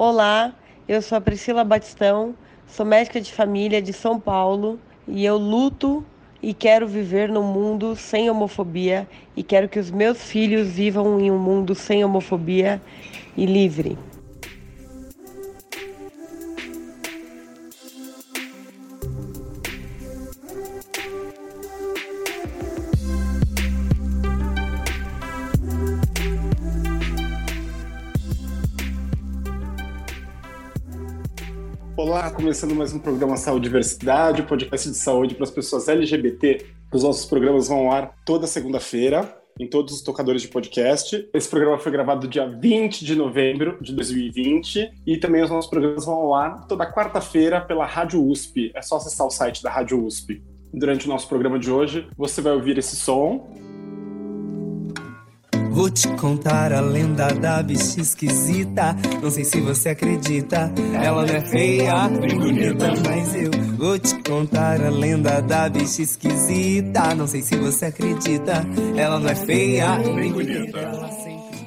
Olá, eu sou a Priscila Batistão, sou médica de família de São Paulo e eu luto e quero viver num mundo sem homofobia e quero que os meus filhos vivam em um mundo sem homofobia e livre. Começando mais um programa Saúde Diversidade, podcast de saúde para as pessoas LGBT. Os nossos programas vão ao ar toda segunda-feira em todos os tocadores de podcast. Esse programa foi gravado dia 20 de novembro de 2020 e também os nossos programas vão ao ar toda quarta-feira pela Rádio USP. É só acessar o site da Rádio USP. Durante o nosso programa de hoje, você vai ouvir esse som Vou te contar a lenda da bicha esquisita. Não sei se você acredita, ela não é feia, bem bonita, mas eu vou te contar a lenda da bicha esquisita. Não sei se você acredita, ela não é feia, bem bonita.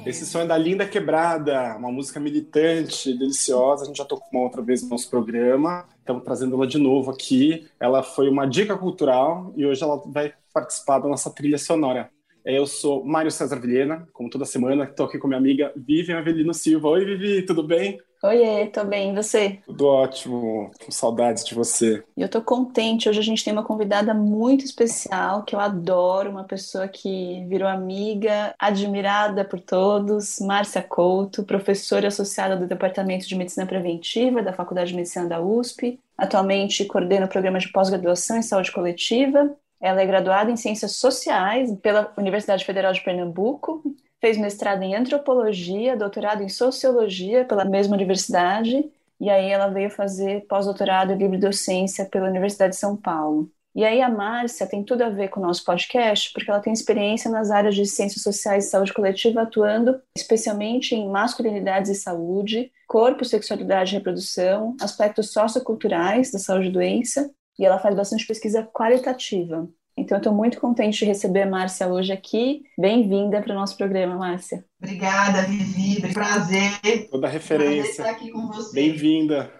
Esse som é da Linda Quebrada, uma música militante, deliciosa. A gente já tocou uma outra vez no nosso programa. Estamos trazendo ela de novo aqui. Ela foi uma dica cultural e hoje ela vai participar da nossa trilha sonora. Eu sou Mário César Vilhena, como toda semana, estou aqui com minha amiga Vivian Avelino Silva. Oi, Vivi, tudo bem? Oi, tô bem, e você? Tudo ótimo, com saudades de você. Eu tô contente, hoje a gente tem uma convidada muito especial, que eu adoro, uma pessoa que virou amiga, admirada por todos, Márcia Couto, professora associada do Departamento de Medicina Preventiva da Faculdade de Medicina da USP, atualmente coordena o programa de pós-graduação em saúde coletiva ela é graduada em Ciências Sociais pela Universidade Federal de Pernambuco, fez mestrado em Antropologia, doutorado em Sociologia pela mesma universidade, e aí ela veio fazer pós-doutorado em Livre Docência pela Universidade de São Paulo. E aí a Márcia tem tudo a ver com o nosso podcast, porque ela tem experiência nas áreas de ciências sociais e saúde coletiva, atuando especialmente em masculinidades e saúde, corpo, sexualidade e reprodução, aspectos socioculturais da saúde e doença, e ela faz bastante pesquisa qualitativa. Então, eu estou muito contente de receber a Márcia hoje aqui. Bem-vinda para o nosso programa, Márcia. Obrigada, Vivi. Prazer. Toda referência. Prazer estar aqui com você. Bem-vinda.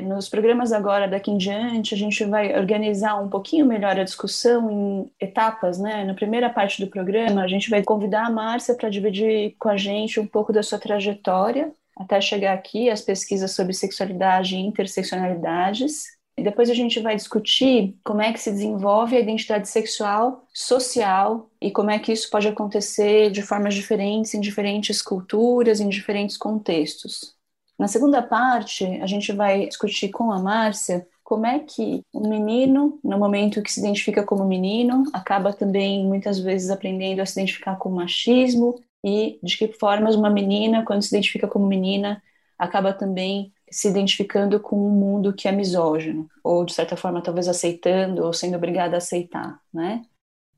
Nos programas agora, daqui em diante, a gente vai organizar um pouquinho melhor a discussão em etapas, né? Na primeira parte do programa, a gente vai convidar a Márcia para dividir com a gente um pouco da sua trajetória até chegar aqui, as pesquisas sobre sexualidade e interseccionalidades, e depois a gente vai discutir como é que se desenvolve a identidade sexual social e como é que isso pode acontecer de formas diferentes em diferentes culturas, em diferentes contextos. Na segunda parte, a gente vai discutir com a Márcia como é que um menino, no momento que se identifica como menino, acaba também muitas vezes aprendendo a se identificar com machismo e de que formas uma menina, quando se identifica como menina, acaba também se identificando com um mundo que é misógino, ou de certa forma talvez aceitando ou sendo obrigada a aceitar, né?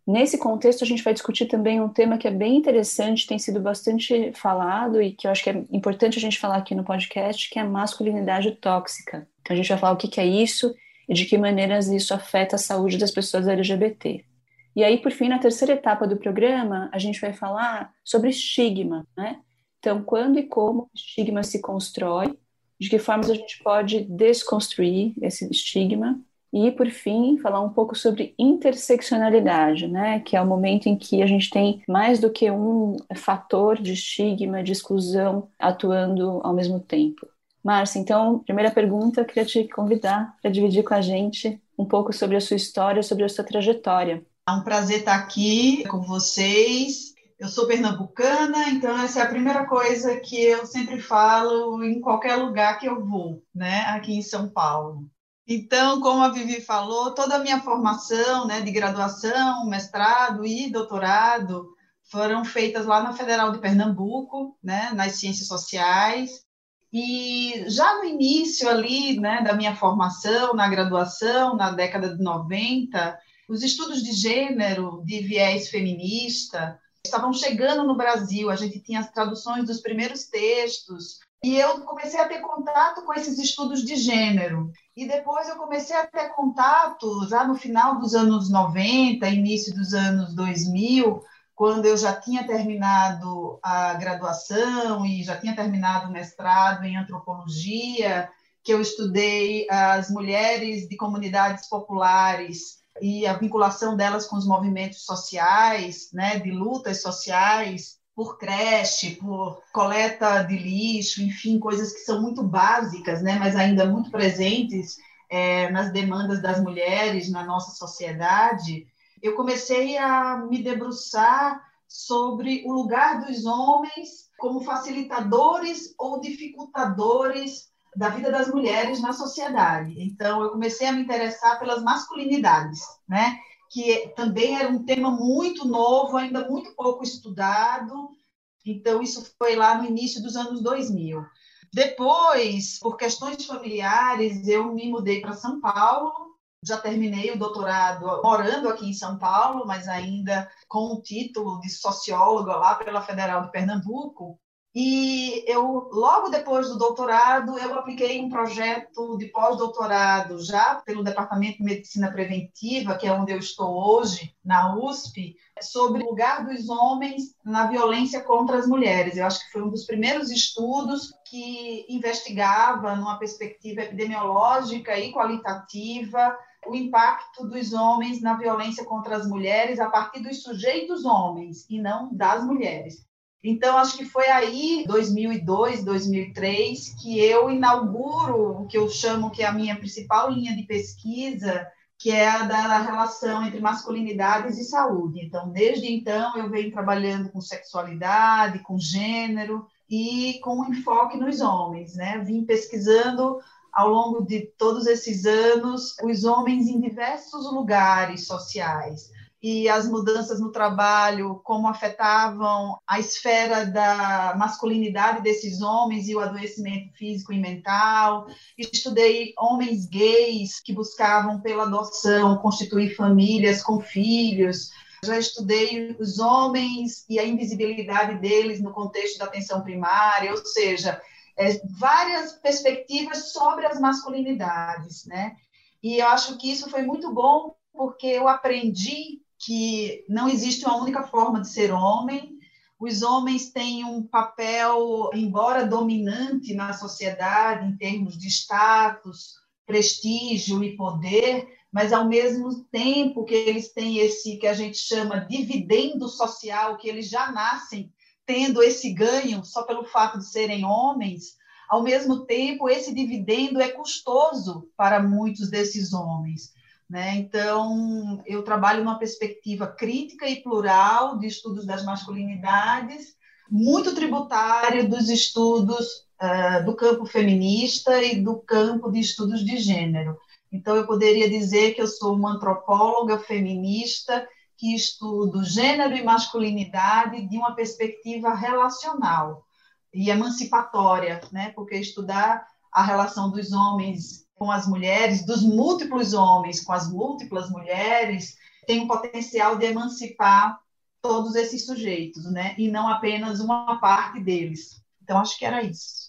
Nesse contexto, a gente vai discutir também um tema que é bem interessante, tem sido bastante falado e que eu acho que é importante a gente falar aqui no podcast, que é a masculinidade tóxica. Então, a gente vai falar o que é isso e de que maneiras isso afeta a saúde das pessoas LGBT. E aí, por fim, na terceira etapa do programa, a gente vai falar sobre estigma, né? Então, quando e como o estigma se constrói de que formas a gente pode desconstruir esse estigma e, por fim, falar um pouco sobre interseccionalidade, né, que é o momento em que a gente tem mais do que um fator de estigma, de exclusão atuando ao mesmo tempo. Márcia, então, primeira pergunta, eu queria te convidar para dividir com a gente um pouco sobre a sua história, sobre a sua trajetória. É um prazer estar aqui com vocês eu sou pernambucana, então essa é a primeira coisa que eu sempre falo em qualquer lugar que eu vou, né, aqui em São Paulo. Então, como a Vivi falou, toda a minha formação, né, de graduação, mestrado e doutorado foram feitas lá na Federal de Pernambuco, né, nas ciências sociais. E já no início ali, né, da minha formação, na graduação, na década de 90, os estudos de gênero, de viés feminista, estavam chegando no Brasil, a gente tinha as traduções dos primeiros textos, e eu comecei a ter contato com esses estudos de gênero. E depois eu comecei a ter contato, já no final dos anos 90, início dos anos 2000, quando eu já tinha terminado a graduação e já tinha terminado o mestrado em antropologia, que eu estudei as mulheres de comunidades populares e a vinculação delas com os movimentos sociais, né, de lutas sociais, por creche, por coleta de lixo, enfim, coisas que são muito básicas, né, mas ainda muito presentes é, nas demandas das mulheres na nossa sociedade eu comecei a me debruçar sobre o lugar dos homens como facilitadores ou dificultadores da vida das mulheres na sociedade. Então, eu comecei a me interessar pelas masculinidades, né? que também era um tema muito novo, ainda muito pouco estudado. Então, isso foi lá no início dos anos 2000. Depois, por questões familiares, eu me mudei para São Paulo já terminei o doutorado morando aqui em São Paulo, mas ainda com o título de socióloga lá pela Federal de Pernambuco. E eu, logo depois do doutorado, eu apliquei um projeto de pós-doutorado já pelo Departamento de Medicina Preventiva, que é onde eu estou hoje, na USP, sobre o lugar dos homens na violência contra as mulheres. Eu acho que foi um dos primeiros estudos que investigava, numa perspectiva epidemiológica e qualitativa, o impacto dos homens na violência contra as mulheres a partir dos sujeitos homens e não das mulheres. Então, acho que foi aí, 2002, 2003, que eu inauguro o que eu chamo que é a minha principal linha de pesquisa, que é a da relação entre masculinidades e saúde. Então, desde então, eu venho trabalhando com sexualidade, com gênero e com enfoque nos homens, né? Vim pesquisando ao longo de todos esses anos os homens em diversos lugares sociais e as mudanças no trabalho, como afetavam a esfera da masculinidade desses homens e o adoecimento físico e mental. Estudei homens gays que buscavam pela adoção constituir famílias com filhos. Já estudei os homens e a invisibilidade deles no contexto da atenção primária, ou seja, é, várias perspectivas sobre as masculinidades, né? E eu acho que isso foi muito bom porque eu aprendi que não existe uma única forma de ser homem. Os homens têm um papel, embora dominante na sociedade em termos de status, prestígio e poder, mas ao mesmo tempo que eles têm esse que a gente chama dividendo social, que eles já nascem tendo esse ganho só pelo fato de serem homens, ao mesmo tempo, esse dividendo é custoso para muitos desses homens. Né? Então, eu trabalho numa perspectiva crítica e plural de estudos das masculinidades, muito tributário dos estudos uh, do campo feminista e do campo de estudos de gênero. Então, eu poderia dizer que eu sou uma antropóloga feminista que estudo gênero e masculinidade de uma perspectiva relacional e emancipatória, né? Porque estudar a relação dos homens com as mulheres, dos múltiplos homens com as múltiplas mulheres, tem um potencial de emancipar todos esses sujeitos, né? E não apenas uma parte deles. Então acho que era isso.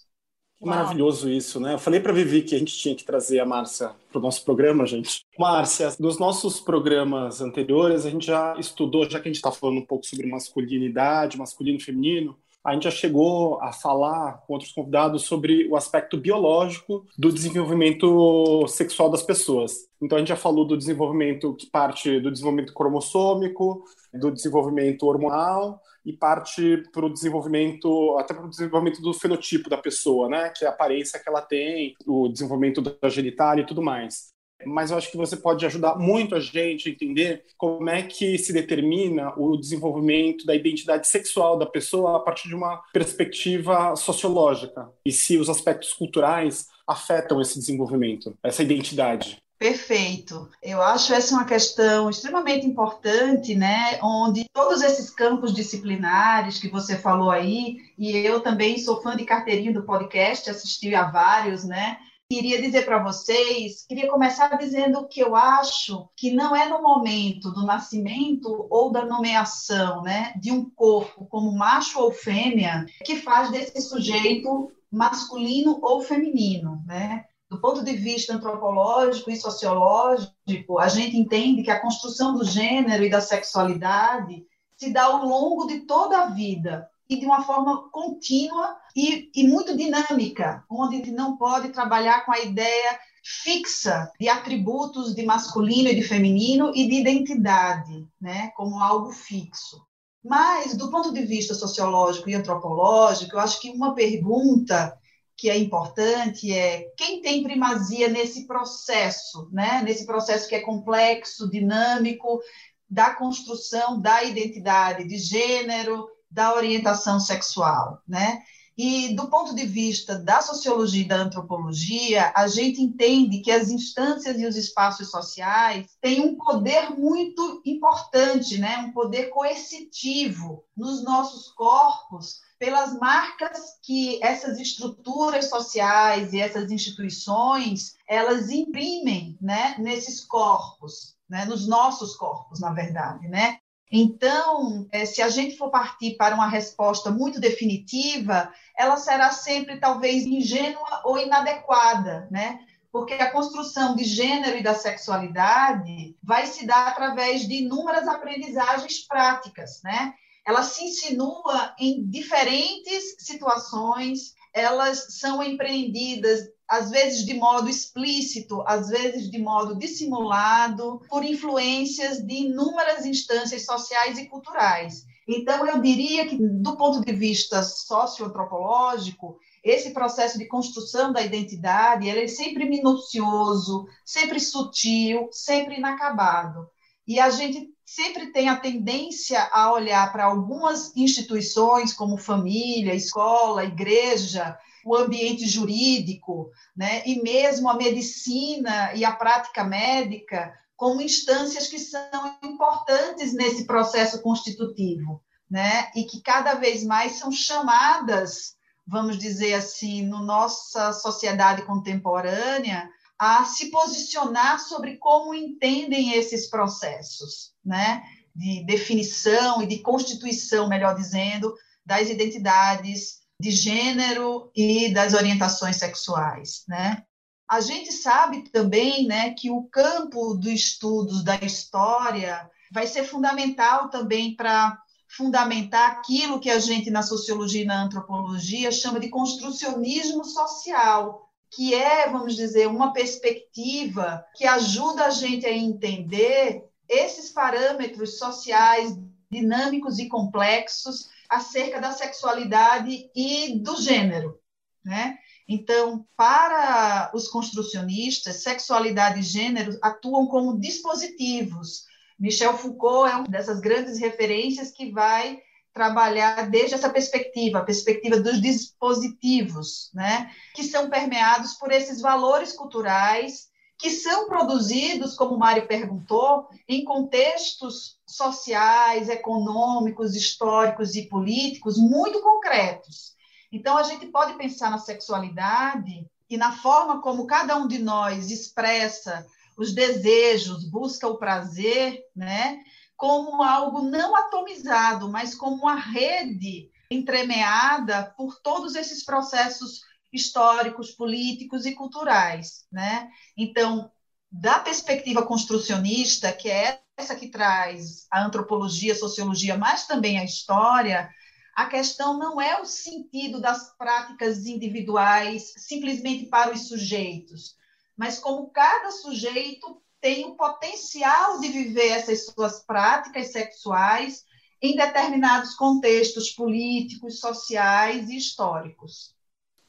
Maravilhoso isso, né? Eu falei para Vivi que a gente tinha que trazer a Márcia para o nosso programa, gente. Márcia, nos nossos programas anteriores, a gente já estudou, já que a gente está falando um pouco sobre masculinidade, masculino e feminino, a gente já chegou a falar com outros convidados sobre o aspecto biológico do desenvolvimento sexual das pessoas. Então, a gente já falou do desenvolvimento que parte do desenvolvimento cromossômico, do desenvolvimento hormonal e parte para o desenvolvimento, até para o desenvolvimento do fenotipo da pessoa, né? Que é a aparência que ela tem, o desenvolvimento da genitália e tudo mais mas eu acho que você pode ajudar muito a gente a entender como é que se determina o desenvolvimento da identidade sexual da pessoa a partir de uma perspectiva sociológica e se os aspectos culturais afetam esse desenvolvimento, essa identidade. Perfeito. Eu acho essa uma questão extremamente importante, né? Onde todos esses campos disciplinares que você falou aí, e eu também sou fã de carteirinha do podcast, assisti a vários, né? Queria dizer para vocês, queria começar dizendo que eu acho que não é no momento do nascimento ou da nomeação, né, de um corpo como macho ou fêmea que faz desse sujeito masculino ou feminino, né? Do ponto de vista antropológico e sociológico, a gente entende que a construção do gênero e da sexualidade se dá ao longo de toda a vida e de uma forma contínua e, e muito dinâmica, onde não pode trabalhar com a ideia fixa de atributos de masculino e de feminino e de identidade, né, como algo fixo. Mas, do ponto de vista sociológico e antropológico, eu acho que uma pergunta que é importante é quem tem primazia nesse processo, né? nesse processo que é complexo, dinâmico, da construção da identidade de gênero, da orientação sexual, né? E do ponto de vista da sociologia e da antropologia, a gente entende que as instâncias e os espaços sociais têm um poder muito importante, né? um poder coercitivo nos nossos corpos, pelas marcas que essas estruturas sociais e essas instituições elas imprimem né? nesses corpos, né? nos nossos corpos, na verdade. Né? Então, é, se a gente for partir para uma resposta muito definitiva, ela será sempre talvez ingênua ou inadequada, né? Porque a construção de gênero e da sexualidade vai se dar através de inúmeras aprendizagens práticas, né? Ela se insinua em diferentes situações, elas são empreendidas às vezes de modo explícito, às vezes de modo dissimulado, por influências de inúmeras instâncias sociais e culturais. Então, eu diria que, do ponto de vista socioantropológico, esse processo de construção da identidade ele é sempre minucioso, sempre sutil, sempre inacabado. E a gente sempre tem a tendência a olhar para algumas instituições, como família, escola, igreja, o ambiente jurídico, né, e mesmo a medicina e a prática médica como instâncias que são importantes nesse processo constitutivo, né, e que cada vez mais são chamadas, vamos dizer assim, no nossa sociedade contemporânea, a se posicionar sobre como entendem esses processos, né, de definição e de constituição, melhor dizendo, das identidades de gênero e das orientações sexuais, né? A gente sabe também, né, que o campo dos estudos da história vai ser fundamental também para fundamentar aquilo que a gente na sociologia e na antropologia chama de construcionismo social, que é, vamos dizer, uma perspectiva que ajuda a gente a entender esses parâmetros sociais dinâmicos e complexos acerca da sexualidade e do gênero, né? Então, para os construcionistas, sexualidade e gênero atuam como dispositivos. Michel Foucault é uma dessas grandes referências que vai trabalhar desde essa perspectiva, a perspectiva dos dispositivos, né, que são permeados por esses valores culturais que são produzidos, como o Mário perguntou, em contextos sociais, econômicos, históricos e políticos muito concretos. Então, a gente pode pensar na sexualidade e na forma como cada um de nós expressa os desejos, busca o prazer, né? Como algo não atomizado, mas como uma rede entremeada por todos esses processos históricos, políticos e culturais, né? Então, da perspectiva construcionista, que é essa que traz a antropologia, a sociologia, mas também a história, a questão não é o sentido das práticas individuais simplesmente para os sujeitos, mas como cada sujeito tem o potencial de viver essas suas práticas sexuais em determinados contextos políticos, sociais e históricos.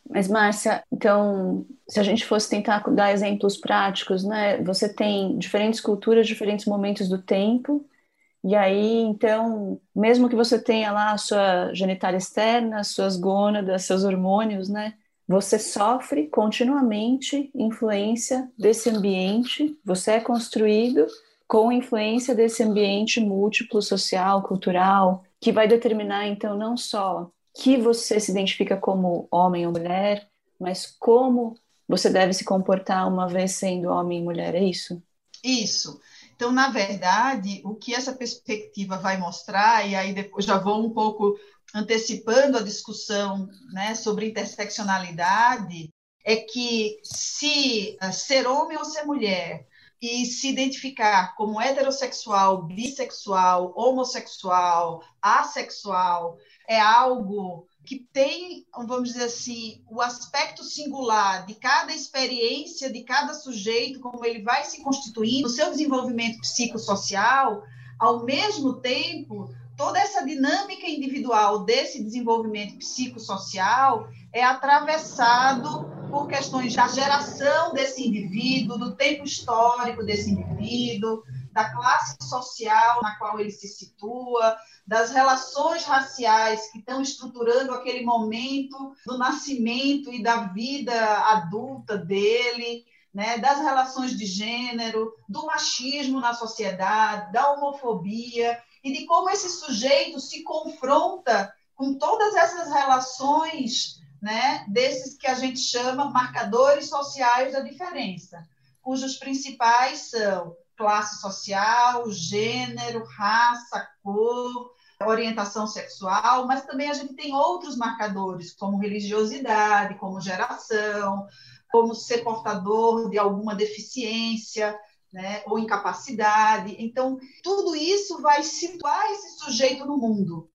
Mas, Márcia, então, se a gente fosse tentar dar exemplos práticos, né? Você tem diferentes culturas, diferentes momentos do tempo, e aí, então, mesmo que você tenha lá a sua genitália externa, suas gônadas, seus hormônios, né? Você sofre continuamente influência desse ambiente, você é construído com influência desse ambiente múltiplo, social, cultural, que vai determinar, então, não só que você se identifica como homem ou mulher, mas como você deve se comportar uma vez sendo homem e mulher, é isso? Isso. Então, na verdade, o que essa perspectiva vai mostrar, e aí depois já vou um pouco antecipando a discussão né, sobre interseccionalidade, é que se uh, ser homem ou ser mulher e se identificar como heterossexual, bissexual, homossexual, assexual, é algo que tem, vamos dizer assim, o aspecto singular de cada experiência, de cada sujeito, como ele vai se constituindo, o seu desenvolvimento psicossocial, ao mesmo tempo, toda essa dinâmica individual desse desenvolvimento psicossocial é atravessado por questões da geração desse indivíduo, do tempo histórico desse indivíduo, da classe social na qual ele se situa, das relações raciais que estão estruturando aquele momento do nascimento e da vida adulta dele, né, das relações de gênero, do machismo na sociedade, da homofobia e de como esse sujeito se confronta com todas essas relações, né, desses que a gente chama marcadores sociais da diferença, cujos principais são classe social, gênero, raça, cor, orientação sexual, mas também a gente tem outros marcadores, como religiosidade, como geração, como ser portador de alguma deficiência, né, ou incapacidade. Então, tudo isso vai situar esse sujeito no mundo.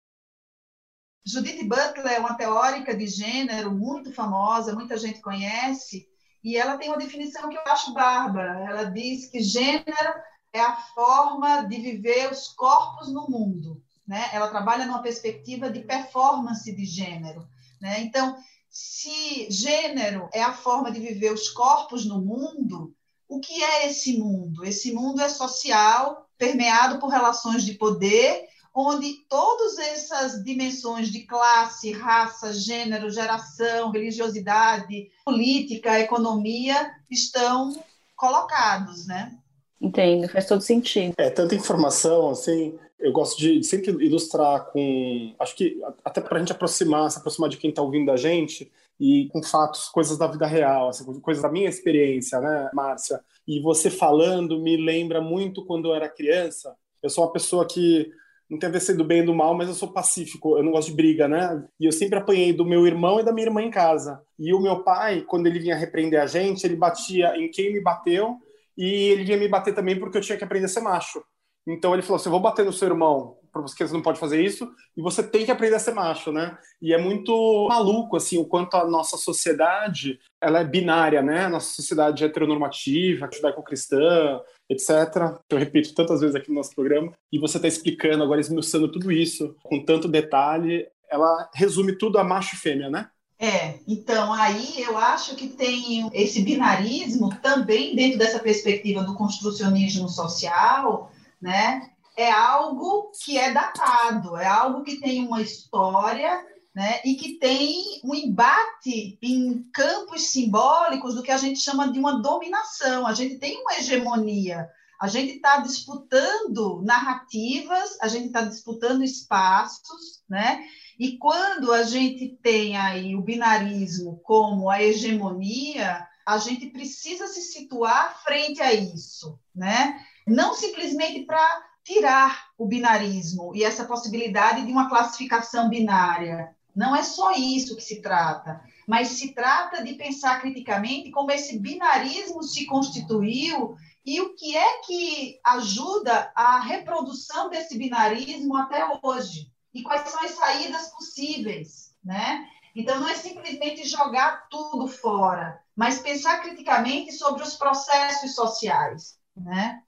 Judith Butler é uma teórica de gênero muito famosa, muita gente conhece, e ela tem uma definição que eu acho bárbara. Ela diz que gênero é a forma de viver os corpos no mundo. Né? Ela trabalha numa perspectiva de performance de gênero. Né? Então, se gênero é a forma de viver os corpos no mundo, o que é esse mundo? Esse mundo é social, permeado por relações de poder onde todas essas dimensões de classe, raça, gênero, geração, religiosidade, política, economia estão colocados, né? Entendo, faz todo sentido. É, tanta informação, assim, eu gosto de sempre ilustrar com, acho que até para a gente aproximar, se aproximar de quem está ouvindo a gente, e com fatos, coisas da vida real, assim, coisas da minha experiência, né, Márcia? E você falando me lembra muito quando eu era criança. Eu sou uma pessoa que não tem a ver ser do bem e do mal, mas eu sou pacífico, eu não gosto de briga, né? E eu sempre apanhei do meu irmão e da minha irmã em casa. E o meu pai, quando ele vinha repreender a gente, ele batia em quem me bateu e ele vinha me bater também porque eu tinha que aprender a ser macho. Então ele falou assim: eu vou bater no seu irmão, porque você não pode fazer isso, e você tem que aprender a ser macho, né? E é muito maluco, assim, o quanto a nossa sociedade, ela é binária, né? A nossa sociedade heteronormativa, judaico-cristã, etc. Eu repito tantas vezes aqui no nosso programa, e você está explicando, agora esmiuçando tudo isso com tanto detalhe, ela resume tudo a macho e fêmea, né? É, então aí eu acho que tem esse binarismo também dentro dessa perspectiva do construcionismo social, né? É algo que é datado, é algo que tem uma história, né? E que tem um embate em campos simbólicos do que a gente chama de uma dominação. A gente tem uma hegemonia. A gente está disputando narrativas, a gente está disputando espaços, né? E quando a gente tem aí o binarismo como a hegemonia, a gente precisa se situar frente a isso, né? não simplesmente para tirar o binarismo e essa possibilidade de uma classificação binária. Não é só isso que se trata, mas se trata de pensar criticamente como esse binarismo se constituiu e o que é que ajuda a reprodução desse binarismo até hoje e quais são as saídas possíveis, né? Então não é simplesmente jogar tudo fora, mas pensar criticamente sobre os processos sociais, né?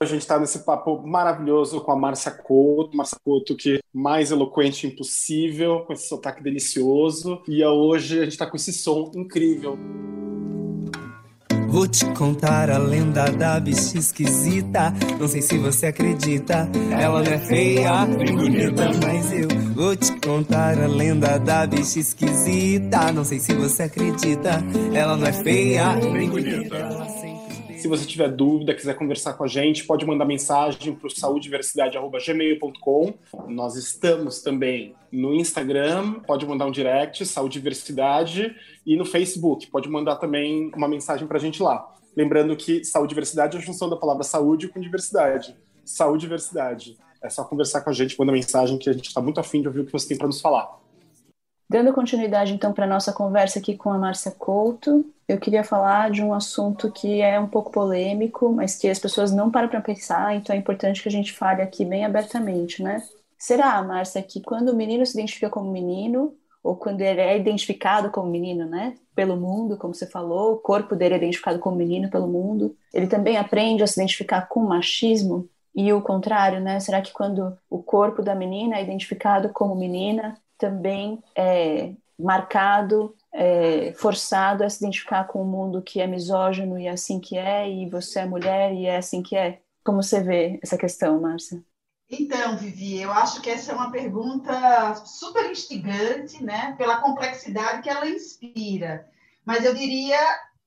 A gente está nesse papo maravilhoso com a Márcia Couto, Márcia Couto que mais eloquente impossível, com esse sotaque delicioso. E hoje a gente está com esse som incrível. Vou te contar a lenda da bicha esquisita. Não sei se você acredita. Ela não é feia, bem bonita, mas eu vou te contar a lenda da bicha esquisita. Não sei se você acredita. Ela não é feia, bem bonita. Se você tiver dúvida, quiser conversar com a gente, pode mandar mensagem para o saudiversidade.gmail.com. Nós estamos também no Instagram, pode mandar um direct, Saúde Diversidade, e no Facebook, pode mandar também uma mensagem para a gente lá. Lembrando que saúde diversidade é a junção da palavra saúde com diversidade. Saúde diversidade. É só conversar com a gente, mandar mensagem que a gente está muito afim de ouvir o que você tem para nos falar. Dando continuidade, então, para a nossa conversa aqui com a Márcia Couto, eu queria falar de um assunto que é um pouco polêmico, mas que as pessoas não param para pensar, então é importante que a gente fale aqui bem abertamente, né? Será, Márcia, que quando o menino se identifica como menino, ou quando ele é identificado como menino, né, pelo mundo, como você falou, o corpo dele é identificado como menino pelo mundo, ele também aprende a se identificar com machismo? E o contrário, né? Será que quando o corpo da menina é identificado como menina, também é marcado, é forçado a se identificar com um mundo que é misógino e é assim que é, e você é mulher e é assim que é? Como você vê essa questão, Márcia? Então, Vivi, eu acho que essa é uma pergunta super instigante, né, pela complexidade que ela inspira. Mas eu diria,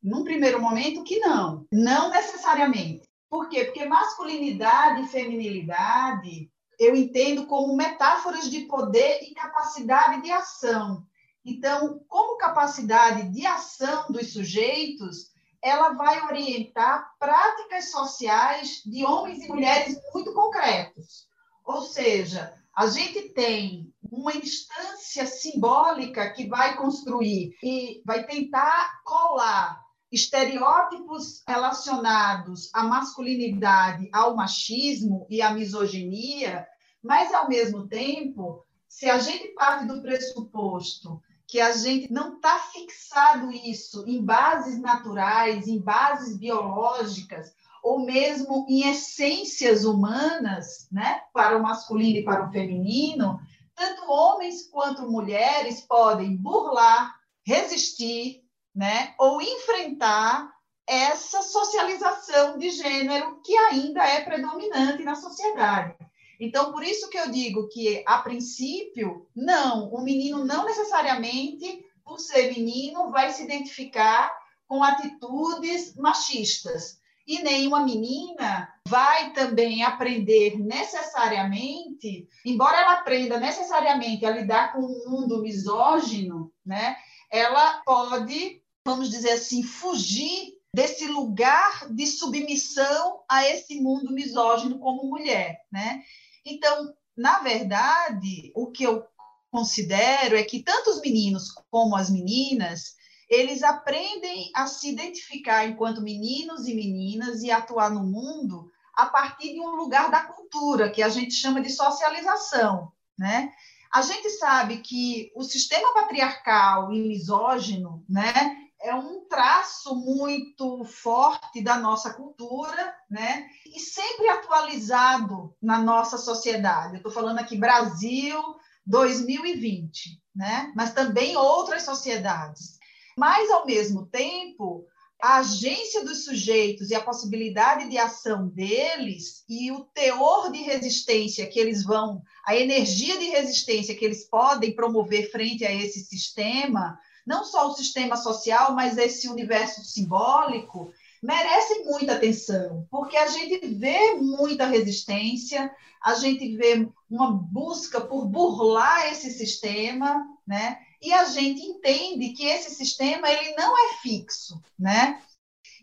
num primeiro momento, que não, não necessariamente. Por quê? Porque masculinidade e feminilidade eu entendo como metáforas de poder e capacidade de ação. Então, como capacidade de ação dos sujeitos, ela vai orientar práticas sociais de homens e mulheres muito concretos. Ou seja, a gente tem uma instância simbólica que vai construir e vai tentar colar estereótipos relacionados à masculinidade, ao machismo e à misoginia, mas, ao mesmo tempo, se a gente parte do pressuposto que a gente não está fixado isso em bases naturais, em bases biológicas, ou mesmo em essências humanas, né, para o masculino e para o feminino, tanto homens quanto mulheres podem burlar, resistir, né, ou enfrentar essa socialização de gênero que ainda é predominante na sociedade. Então, por isso que eu digo que, a princípio, não, o menino não necessariamente, por ser menino, vai se identificar com atitudes machistas. E nenhuma menina vai também aprender necessariamente, embora ela aprenda necessariamente a lidar com um mundo misógino, né? Ela pode, vamos dizer assim, fugir desse lugar de submissão a esse mundo misógino como mulher, né? Então, na verdade, o que eu considero é que tanto os meninos como as meninas, eles aprendem a se identificar enquanto meninos e meninas e atuar no mundo a partir de um lugar da cultura, que a gente chama de socialização, né? A gente sabe que o sistema patriarcal e misógino, né, é um traço muito forte da nossa cultura, né? E sempre atualizado na nossa sociedade. Eu estou falando aqui Brasil 2020, né? Mas também outras sociedades. Mas ao mesmo tempo, a agência dos sujeitos e a possibilidade de ação deles e o teor de resistência que eles vão, a energia de resistência que eles podem promover frente a esse sistema, não só o sistema social, mas esse universo simbólico, merecem muita atenção, porque a gente vê muita resistência, a gente vê uma busca por burlar esse sistema, né? E a gente entende que esse sistema ele não é fixo, né?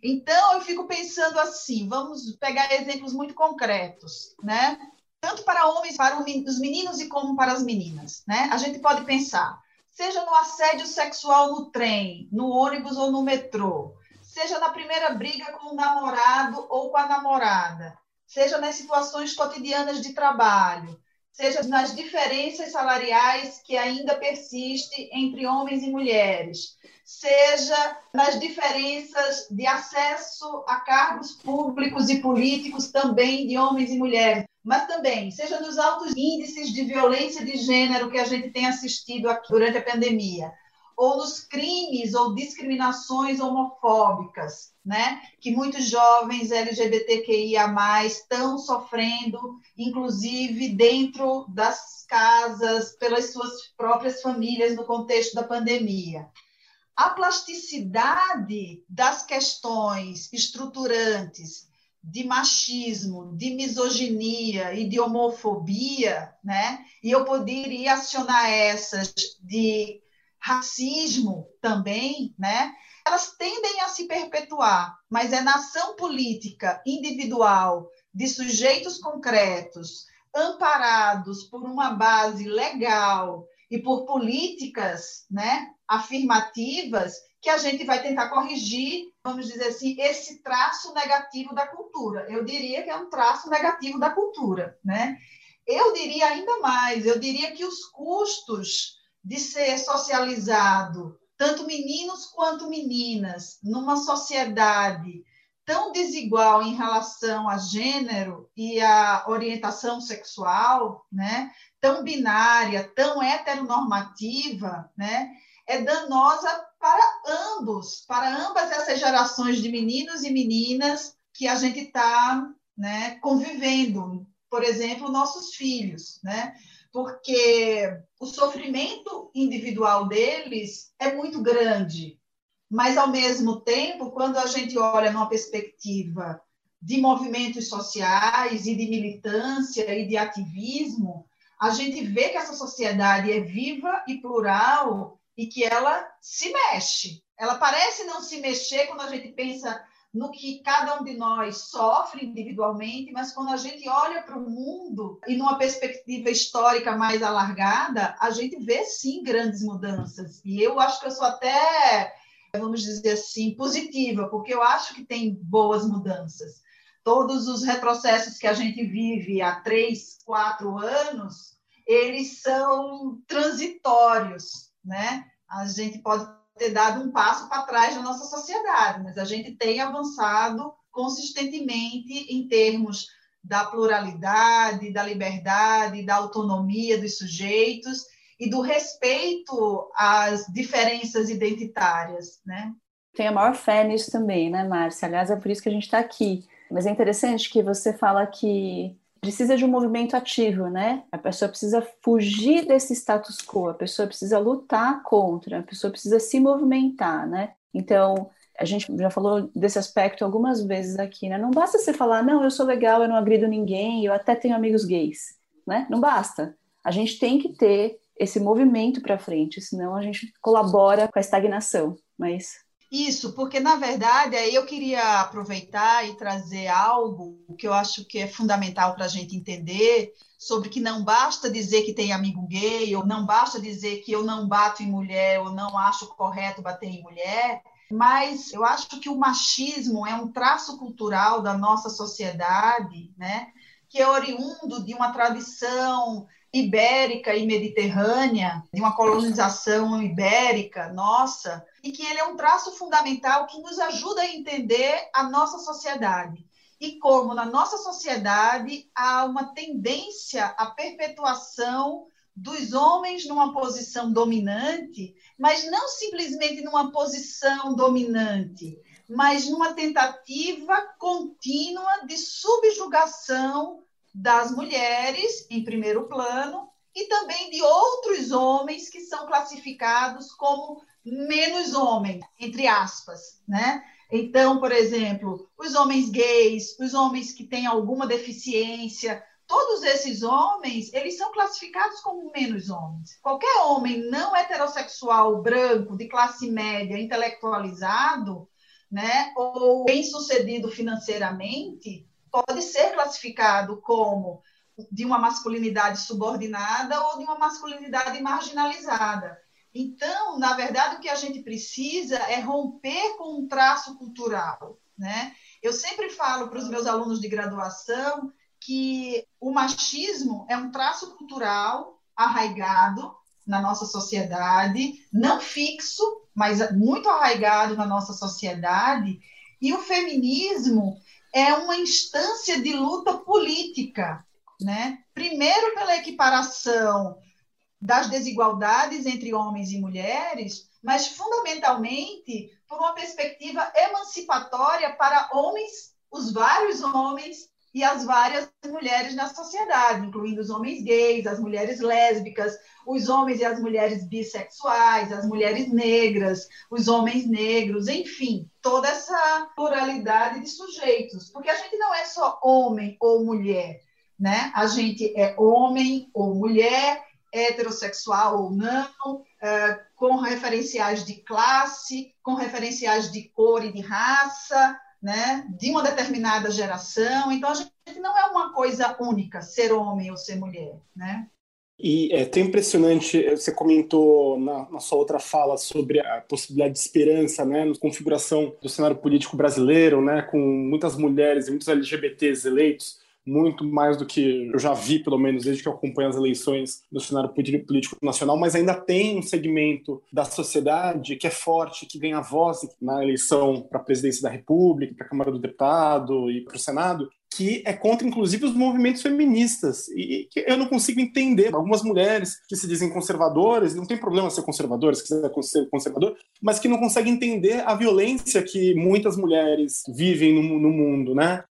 Então eu fico pensando assim, vamos pegar exemplos muito concretos, né? Tanto para homens, para os meninos e como para as meninas, né? A gente pode pensar seja no assédio sexual no trem, no ônibus ou no metrô, seja na primeira briga com o namorado ou com a namorada, seja nas situações cotidianas de trabalho, seja nas diferenças salariais que ainda persistem entre homens e mulheres, seja nas diferenças de acesso a cargos públicos e políticos também de homens e mulheres mas também, seja nos altos índices de violência de gênero que a gente tem assistido aqui durante a pandemia, ou nos crimes ou discriminações homofóbicas, né, que muitos jovens LGBTQIA+, estão sofrendo, inclusive dentro das casas, pelas suas próprias famílias no contexto da pandemia. A plasticidade das questões estruturantes de machismo, de misoginia e de homofobia, né? E eu poderia acionar essas de racismo também, né? Elas tendem a se perpetuar, mas é na ação política individual de sujeitos concretos, amparados por uma base legal e por políticas né, afirmativas que a gente vai tentar corrigir, vamos dizer assim, esse traço negativo da cultura. Eu diria que é um traço negativo da cultura, né? Eu diria ainda mais, eu diria que os custos de ser socializado, tanto meninos quanto meninas, numa sociedade tão desigual em relação a gênero e a orientação sexual, né? Tão binária, tão heteronormativa, né? É danosa para ambos, para ambas essas gerações de meninos e meninas que a gente está né, convivendo, por exemplo, nossos filhos, né? Porque o sofrimento individual deles é muito grande, mas ao mesmo tempo, quando a gente olha numa perspectiva de movimentos sociais e de militância e de ativismo, a gente vê que essa sociedade é viva e plural e que ela se mexe. Ela parece não se mexer quando a gente pensa no que cada um de nós sofre individualmente, mas quando a gente olha para o mundo e numa perspectiva histórica mais alargada, a gente vê sim grandes mudanças. E eu acho que eu sou até, vamos dizer assim, positiva, porque eu acho que tem boas mudanças. Todos os retrocessos que a gente vive há três, quatro anos, eles são transitórios né? A gente pode ter dado um passo para trás na nossa sociedade, mas a gente tem avançado consistentemente em termos da pluralidade, da liberdade, da autonomia dos sujeitos e do respeito às diferenças identitárias, né? Tenho a maior fé nisso também, né, Márcia? Aliás, é por isso que a gente está aqui. Mas é interessante que você fala que precisa de um movimento ativo, né? A pessoa precisa fugir desse status quo, a pessoa precisa lutar contra, a pessoa precisa se movimentar, né? Então, a gente já falou desse aspecto algumas vezes aqui, né? Não basta você falar, não, eu sou legal, eu não agrido ninguém, eu até tenho amigos gays, né? Não basta. A gente tem que ter esse movimento para frente, senão a gente colabora com a estagnação. Mas isso, porque na verdade aí eu queria aproveitar e trazer algo que eu acho que é fundamental para a gente entender sobre que não basta dizer que tem amigo gay, ou não basta dizer que eu não bato em mulher, ou não acho correto bater em mulher, mas eu acho que o machismo é um traço cultural da nossa sociedade, né? Que é oriundo de uma tradição ibérica e mediterrânea, de uma colonização ibérica nossa, e que ele é um traço fundamental que nos ajuda a entender a nossa sociedade. E como na nossa sociedade há uma tendência à perpetuação dos homens numa posição dominante, mas não simplesmente numa posição dominante, mas numa tentativa contínua de subjugação das mulheres, em primeiro plano, e também de outros homens que são classificados como menos homem, entre aspas, né? Então, por exemplo, os homens gays, os homens que têm alguma deficiência, todos esses homens, eles são classificados como menos homens. Qualquer homem não heterossexual, branco, de classe média, intelectualizado, né, ou bem-sucedido financeiramente, pode ser classificado como de uma masculinidade subordinada ou de uma masculinidade marginalizada. Então, na verdade, o que a gente precisa é romper com um traço cultural, né? Eu sempre falo para os meus alunos de graduação que o machismo é um traço cultural arraigado na nossa sociedade, não fixo, mas muito arraigado na nossa sociedade, e o feminismo é uma instância de luta política, né? Primeiro pela equiparação das desigualdades entre homens e mulheres, mas fundamentalmente por uma perspectiva emancipatória para homens, os vários homens e as várias mulheres na sociedade, incluindo os homens gays, as mulheres lésbicas, os homens e as mulheres bissexuais, as mulheres negras, os homens negros, enfim, toda essa pluralidade de sujeitos, porque a gente não é só homem ou mulher, né? A gente é homem ou mulher, heterossexual ou não, é, com referenciais de classe, com referenciais de cor e de raça, né, de uma determinada geração. Então, a gente não é uma coisa única, ser homem ou ser mulher. Né? E é tão impressionante, você comentou na, na, sua outra fala sobre a possibilidade de esperança, né, na configuração do cenário político brasileiro, né, com muitas mulheres e muitos LGBTs eleitos, muito mais do que eu já vi, pelo menos desde que eu acompanho as eleições do cenário político nacional, mas ainda tem um segmento da sociedade que é forte, que ganha voz na eleição para a presidência da República, para a Câmara do Deputado e para o Senado, que é contra, inclusive, os movimentos feministas. E que eu não consigo entender. Algumas mulheres que se dizem conservadoras, não tem problema ser conservadora, se quiser ser conservador, mas que não conseguem entender a violência que muitas mulheres vivem no, no mundo, né?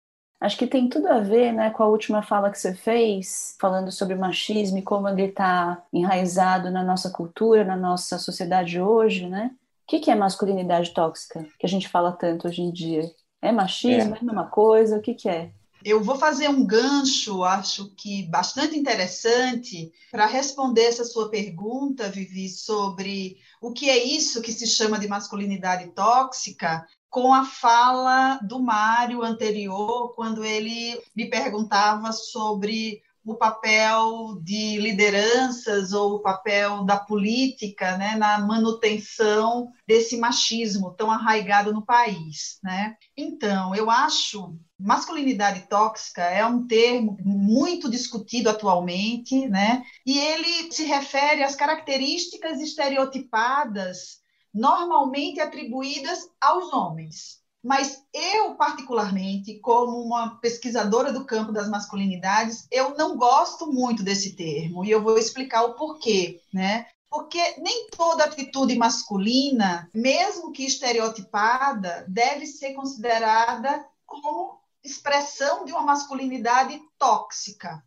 Acho que tem tudo a ver né, com a última fala que você fez, falando sobre machismo e como ele está enraizado na nossa cultura, na nossa sociedade hoje, né? O que é masculinidade tóxica, que a gente fala tanto hoje em dia? É machismo? É, é a mesma coisa? O que, que é? Eu vou fazer um gancho, acho que bastante interessante, para responder essa sua pergunta, Vivi, sobre o que é isso que se chama de masculinidade tóxica, com a fala do Mário anterior, quando ele me perguntava sobre o papel de lideranças ou o papel da política né, na manutenção desse machismo tão arraigado no país. Né? Então, eu acho masculinidade tóxica é um termo muito discutido atualmente, né? E ele se refere às características estereotipadas normalmente atribuídas aos homens. Mas eu, particularmente, como uma pesquisadora do campo das masculinidades, eu não gosto muito desse termo, e eu vou explicar o porquê, né? Porque nem toda atitude masculina, mesmo que estereotipada, deve ser considerada como expressão de uma masculinidade tóxica,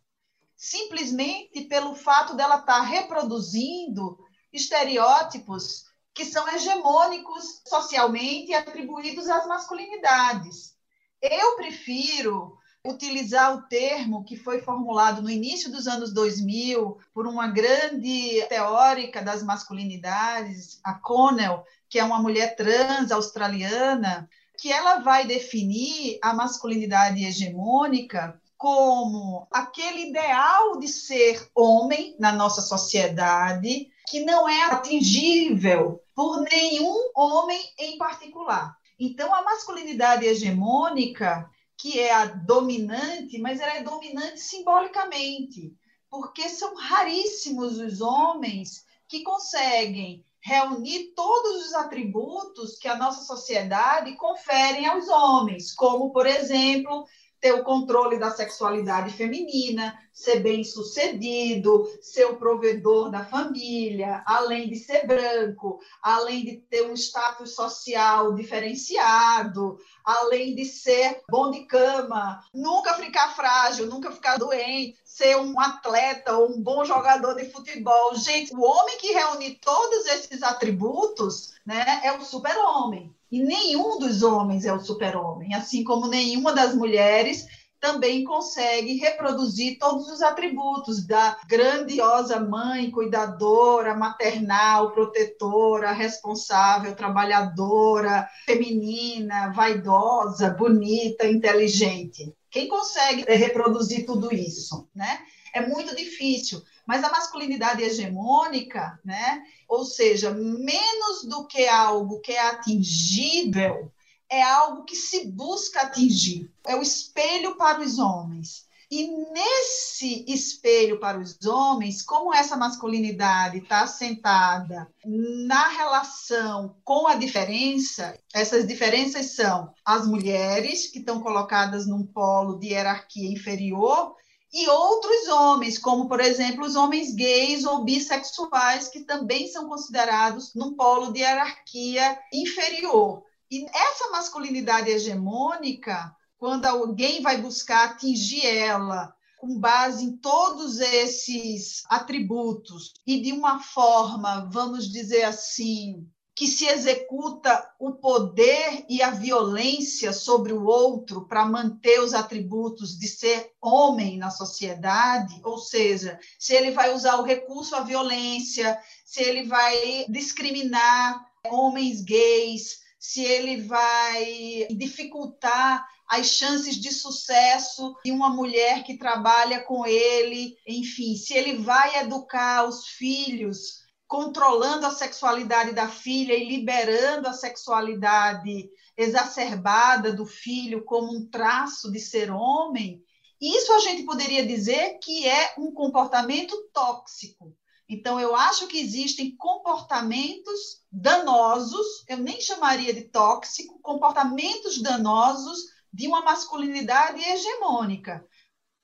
simplesmente pelo fato dela estar reproduzindo estereótipos que são hegemônicos socialmente atribuídos às masculinidades. Eu prefiro utilizar o termo que foi formulado no início dos anos 2000 por uma grande teórica das masculinidades, a Connell, que é uma mulher trans australiana, que ela vai definir a masculinidade hegemônica como aquele ideal de ser homem na nossa sociedade que não é atingível por nenhum homem em particular. Então, a masculinidade hegemônica, que é a dominante, mas ela é dominante simbolicamente, porque são raríssimos os homens que conseguem reunir todos os atributos que a nossa sociedade confere aos homens, como, por exemplo, ter o controle da sexualidade feminina, ser bem-sucedido, ser o provedor da família, além de ser branco, além de ter um status social diferenciado, além de ser bom de cama, nunca ficar frágil, nunca ficar doente, ser um atleta ou um bom jogador de futebol. Gente, o homem que reúne todos esses atributos, né, é o super-homem. E nenhum dos homens é o super-homem, assim como nenhuma das mulheres também consegue reproduzir todos os atributos da grandiosa mãe, cuidadora, maternal, protetora, responsável, trabalhadora, feminina, vaidosa, bonita, inteligente. Quem consegue reproduzir tudo isso, né? É muito difícil. Mas a masculinidade hegemônica, né? ou seja, menos do que algo que é atingível, é algo que se busca atingir. É o espelho para os homens. E nesse espelho para os homens, como essa masculinidade está assentada na relação com a diferença, essas diferenças são as mulheres, que estão colocadas num polo de hierarquia inferior, e outros homens, como, por exemplo, os homens gays ou bissexuais, que também são considerados num polo de hierarquia inferior. E essa masculinidade hegemônica, quando alguém vai buscar atingir ela com base em todos esses atributos e de uma forma, vamos dizer assim, que se executa o poder e a violência sobre o outro para manter os atributos de ser homem na sociedade, ou seja, se ele vai usar o recurso à violência, se ele vai discriminar homens gays, se ele vai dificultar as chances de sucesso de uma mulher que trabalha com ele, enfim, se ele vai educar os filhos controlando a sexualidade da filha e liberando a sexualidade exacerbada do filho como um traço de ser homem, isso a gente poderia dizer que é um comportamento tóxico. Então, eu acho que existem comportamentos danosos, eu nem chamaria de tóxico, comportamentos danosos de uma masculinidade hegemônica.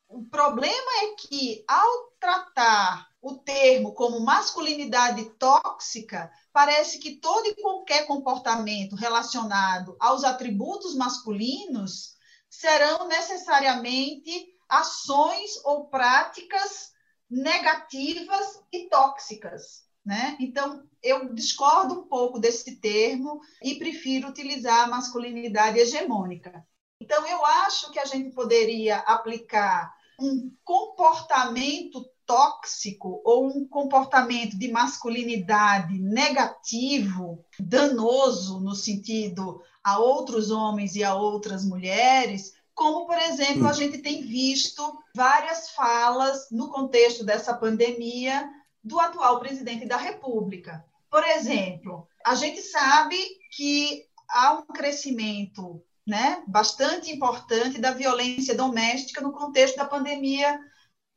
O problema é que, ao tratar o termo como masculinidade tóxica, parece que todo e qualquer comportamento relacionado aos atributos masculinos serão necessariamente ações ou práticas negativas e tóxicas. Né? Então, eu discordo um pouco desse termo e prefiro utilizar a masculinidade hegemônica. Então, eu acho que a gente poderia aplicar um comportamento tóxico ou um comportamento de masculinidade negativo, danoso no sentido a outros homens e a outras mulheres, como, por exemplo, a gente tem visto várias falas no contexto dessa pandemia do atual presidente da República. Por exemplo, a gente sabe que há um crescimento né, bastante importante da violência doméstica no contexto da pandemia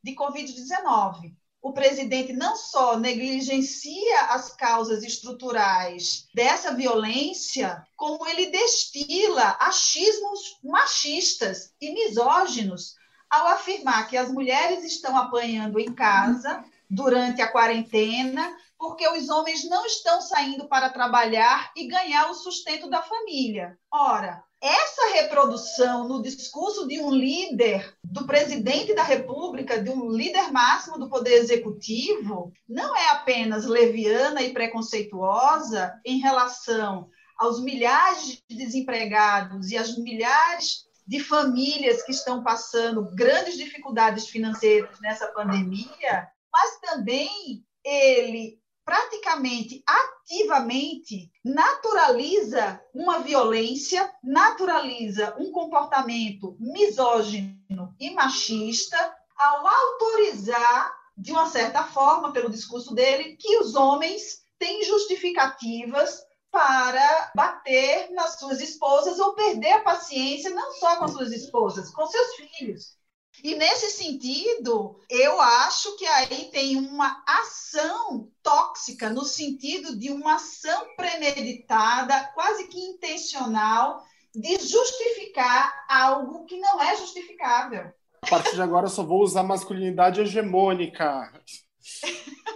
de Covid-19. O presidente não só negligencia as causas estruturais dessa violência, como ele destila achismos machistas e misóginos ao afirmar que as mulheres estão apanhando em casa durante a quarentena porque os homens não estão saindo para trabalhar e ganhar o sustento da família. Ora, essa reprodução no discurso de um líder, do presidente da República, de um líder máximo do Poder Executivo, não é apenas leviana e preconceituosa em relação aos milhares de desempregados e às milhares de famílias que estão passando grandes dificuldades financeiras nessa pandemia, mas também ele praticamente ativamente naturaliza uma violência, naturaliza um comportamento misógino e machista ao autorizar, de uma certa forma, pelo discurso dele, que os homens têm justificativas para bater nas suas esposas ou perder a paciência não só com suas esposas, com seus filhos. E nesse sentido, eu acho que aí tem uma ação tóxica, no sentido de uma ação premeditada, quase que intencional, de justificar algo que não é justificável. A partir de agora, eu só vou usar masculinidade hegemônica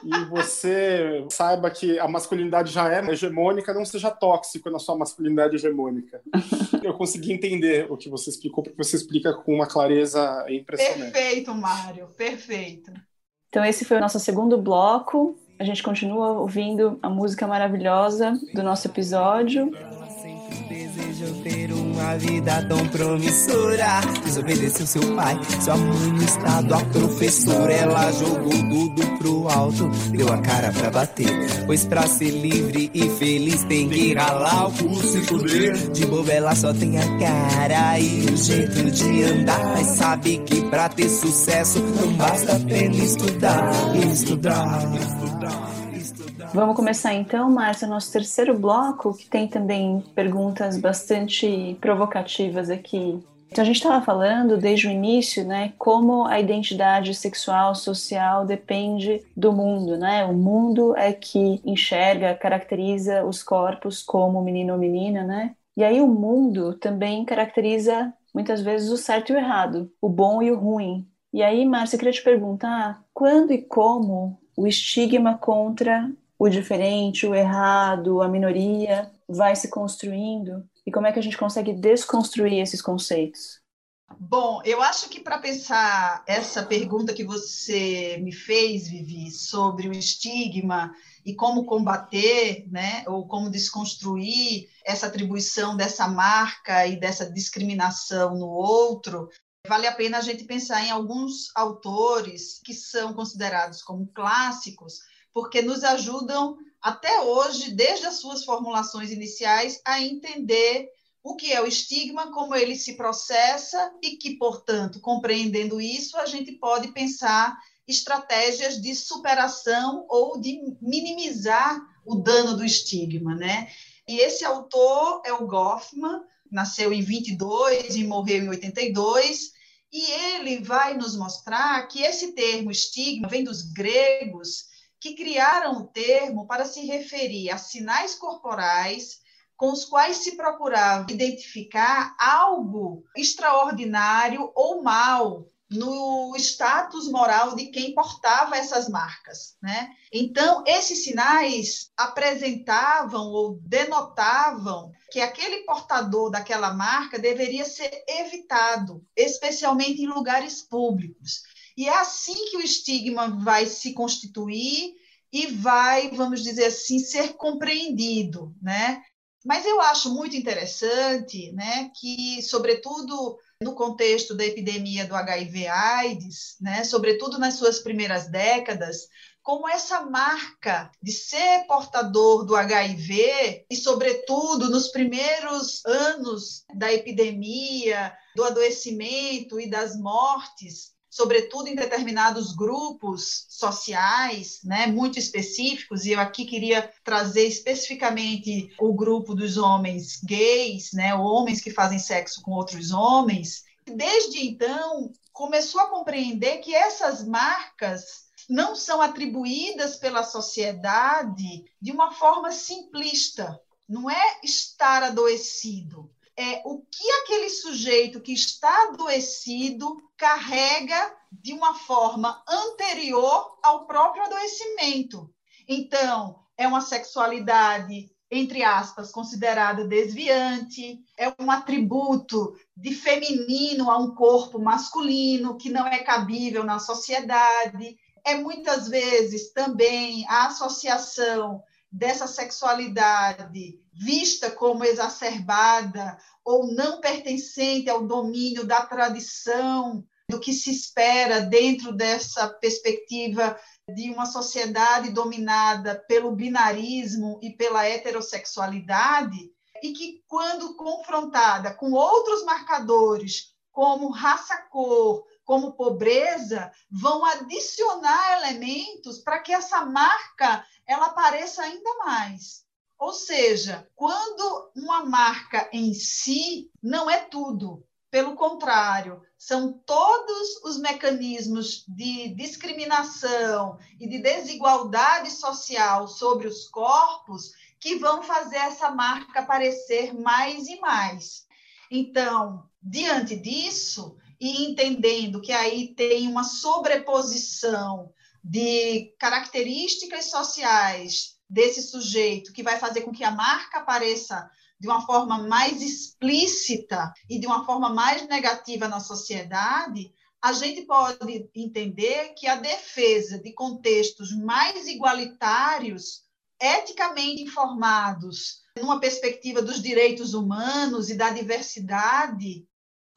e você saiba que a masculinidade já é hegemônica, não seja tóxico na sua masculinidade hegemônica. Eu consegui entender o que você explicou, porque você explica com uma clareza impressionante. Perfeito, Mário, perfeito. Então, esse foi o nosso segundo bloco. A gente continua ouvindo a música maravilhosa do nosso episódio desejou ter uma vida tão promissora. Desobedeceu seu pai, sua mãe no estado, a professora. Ela jogou tudo pro alto, deu a cara pra bater. Pois pra ser livre e feliz tem que ralar o pulso e poder. De boba ela só tem a cara e o jeito de andar. Mas sabe que pra ter sucesso não basta apenas estudar, estudar. estudar. Vamos começar então, Márcia, nosso terceiro bloco, que tem também perguntas bastante provocativas aqui. Então, a gente estava falando desde o início, né, como a identidade sexual, social depende do mundo, né? O mundo é que enxerga, caracteriza os corpos como menino ou menina, né? E aí o mundo também caracteriza muitas vezes o certo e o errado, o bom e o ruim. E aí, Márcia, eu queria te perguntar, quando e como o estigma contra o diferente, o errado, a minoria vai se construindo e como é que a gente consegue desconstruir esses conceitos? Bom, eu acho que para pensar essa pergunta que você me fez, Vivi, sobre o estigma e como combater, né, ou como desconstruir essa atribuição dessa marca e dessa discriminação no outro, vale a pena a gente pensar em alguns autores que são considerados como clássicos, porque nos ajudam até hoje, desde as suas formulações iniciais, a entender o que é o estigma, como ele se processa e que, portanto, compreendendo isso, a gente pode pensar estratégias de superação ou de minimizar o dano do estigma, né? E esse autor é o Goffman, nasceu em 22 e morreu em 82, e ele vai nos mostrar que esse termo estigma vem dos gregos que criaram o termo para se referir a sinais corporais com os quais se procurava identificar algo extraordinário ou mal no status moral de quem portava essas marcas, né? Então, esses sinais apresentavam ou denotavam que aquele portador daquela marca deveria ser evitado, especialmente em lugares públicos. E é assim que o estigma vai se constituir e vai, vamos dizer assim, ser compreendido, né? Mas eu acho muito interessante, né, que sobretudo no contexto da epidemia do HIV/AIDS, né, sobretudo nas suas primeiras décadas, como essa marca de ser portador do HIV e, sobretudo, nos primeiros anos da epidemia, do adoecimento e das mortes, sobretudo em determinados grupos sociais, né, muito específicos, e eu aqui queria trazer especificamente o grupo dos homens gays, né, homens que fazem sexo com outros homens. Desde então, começou a compreender que essas marcas não são atribuídas pela sociedade de uma forma simplista. Não é estar adoecido, é o que aquele sujeito que está adoecido carrega de uma forma anterior ao próprio adoecimento. Então, é uma sexualidade, entre aspas, considerada desviante, é um atributo de feminino a um corpo masculino que não é cabível na sociedade. É muitas vezes também a associação dessa sexualidade vista como exacerbada ou não pertencente ao domínio da tradição, do que se espera dentro dessa perspectiva de uma sociedade dominada pelo binarismo e pela heterossexualidade, e que, quando confrontada com outros marcadores, como raça-cor, como pobreza, vão adicionar elementos para que essa marca ela apareça ainda mais. Ou seja, quando uma marca em si não é tudo, pelo contrário, são todos os mecanismos de discriminação e de desigualdade social sobre os corpos que vão fazer essa marca aparecer mais e mais. Então, diante disso, e entendendo que aí tem uma sobreposição de características sociais desse sujeito que vai fazer com que a marca apareça de uma forma mais explícita e de uma forma mais negativa na sociedade, a gente pode entender que a defesa de contextos mais igualitários, eticamente informados, numa perspectiva dos direitos humanos e da diversidade,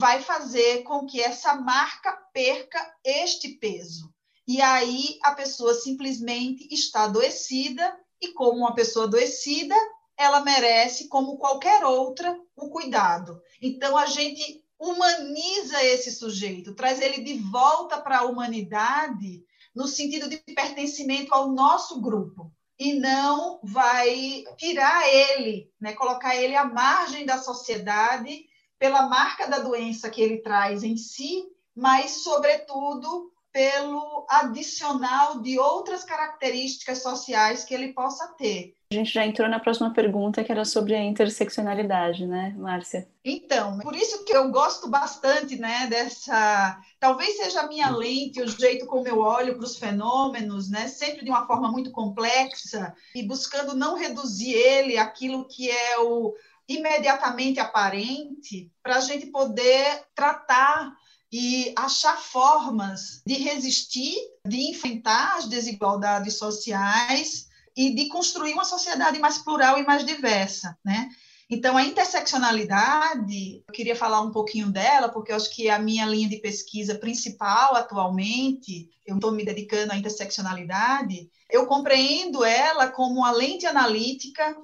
vai fazer com que essa marca perca este peso. E aí a pessoa simplesmente está adoecida, e como uma pessoa adoecida, ela merece, como qualquer outra, o cuidado. Então a gente humaniza esse sujeito, traz ele de volta para a humanidade, no sentido de pertencimento ao nosso grupo e não vai tirar ele, né, colocar ele à margem da sociedade pela marca da doença que ele traz em si, mas sobretudo pelo adicional de outras características sociais que ele possa ter. A gente já entrou na próxima pergunta, que era sobre a interseccionalidade, né, Márcia? Então, por isso que eu gosto bastante, né, dessa. Talvez seja a minha lente, o jeito como eu olho para os fenômenos, né, sempre de uma forma muito complexa e buscando não reduzir ele àquilo que é o imediatamente aparente, para a gente poder tratar e achar formas de resistir, de enfrentar as desigualdades sociais e de construir uma sociedade mais plural e mais diversa, né? Então, a interseccionalidade, eu queria falar um pouquinho dela, porque eu acho que é a minha linha de pesquisa principal atualmente, eu estou me dedicando à interseccionalidade, eu compreendo ela como uma lente analítica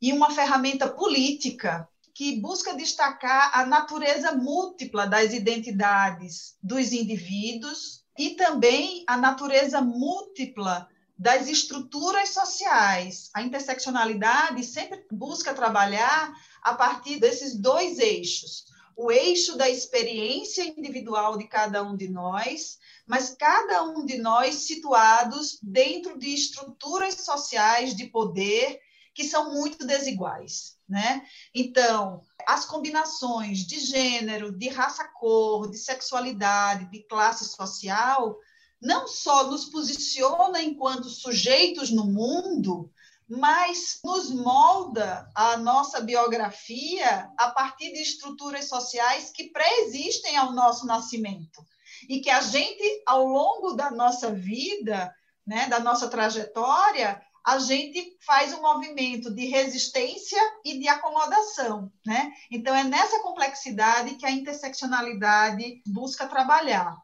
e uma ferramenta política que busca destacar a natureza múltipla das identidades dos indivíduos e também a natureza múltipla das estruturas sociais. A interseccionalidade sempre busca trabalhar a partir desses dois eixos: o eixo da experiência individual de cada um de nós, mas cada um de nós situados dentro de estruturas sociais de poder que são muito desiguais, né? Então, as combinações de gênero, de raça-cor, de sexualidade, de classe social, não só nos posiciona enquanto sujeitos no mundo, mas nos molda a nossa biografia a partir de estruturas sociais que preexistem ao nosso nascimento e que a gente, ao longo da nossa vida, né, da nossa trajetória, a gente faz um movimento de resistência e de acomodação, né? Então é nessa complexidade que a interseccionalidade busca trabalhar.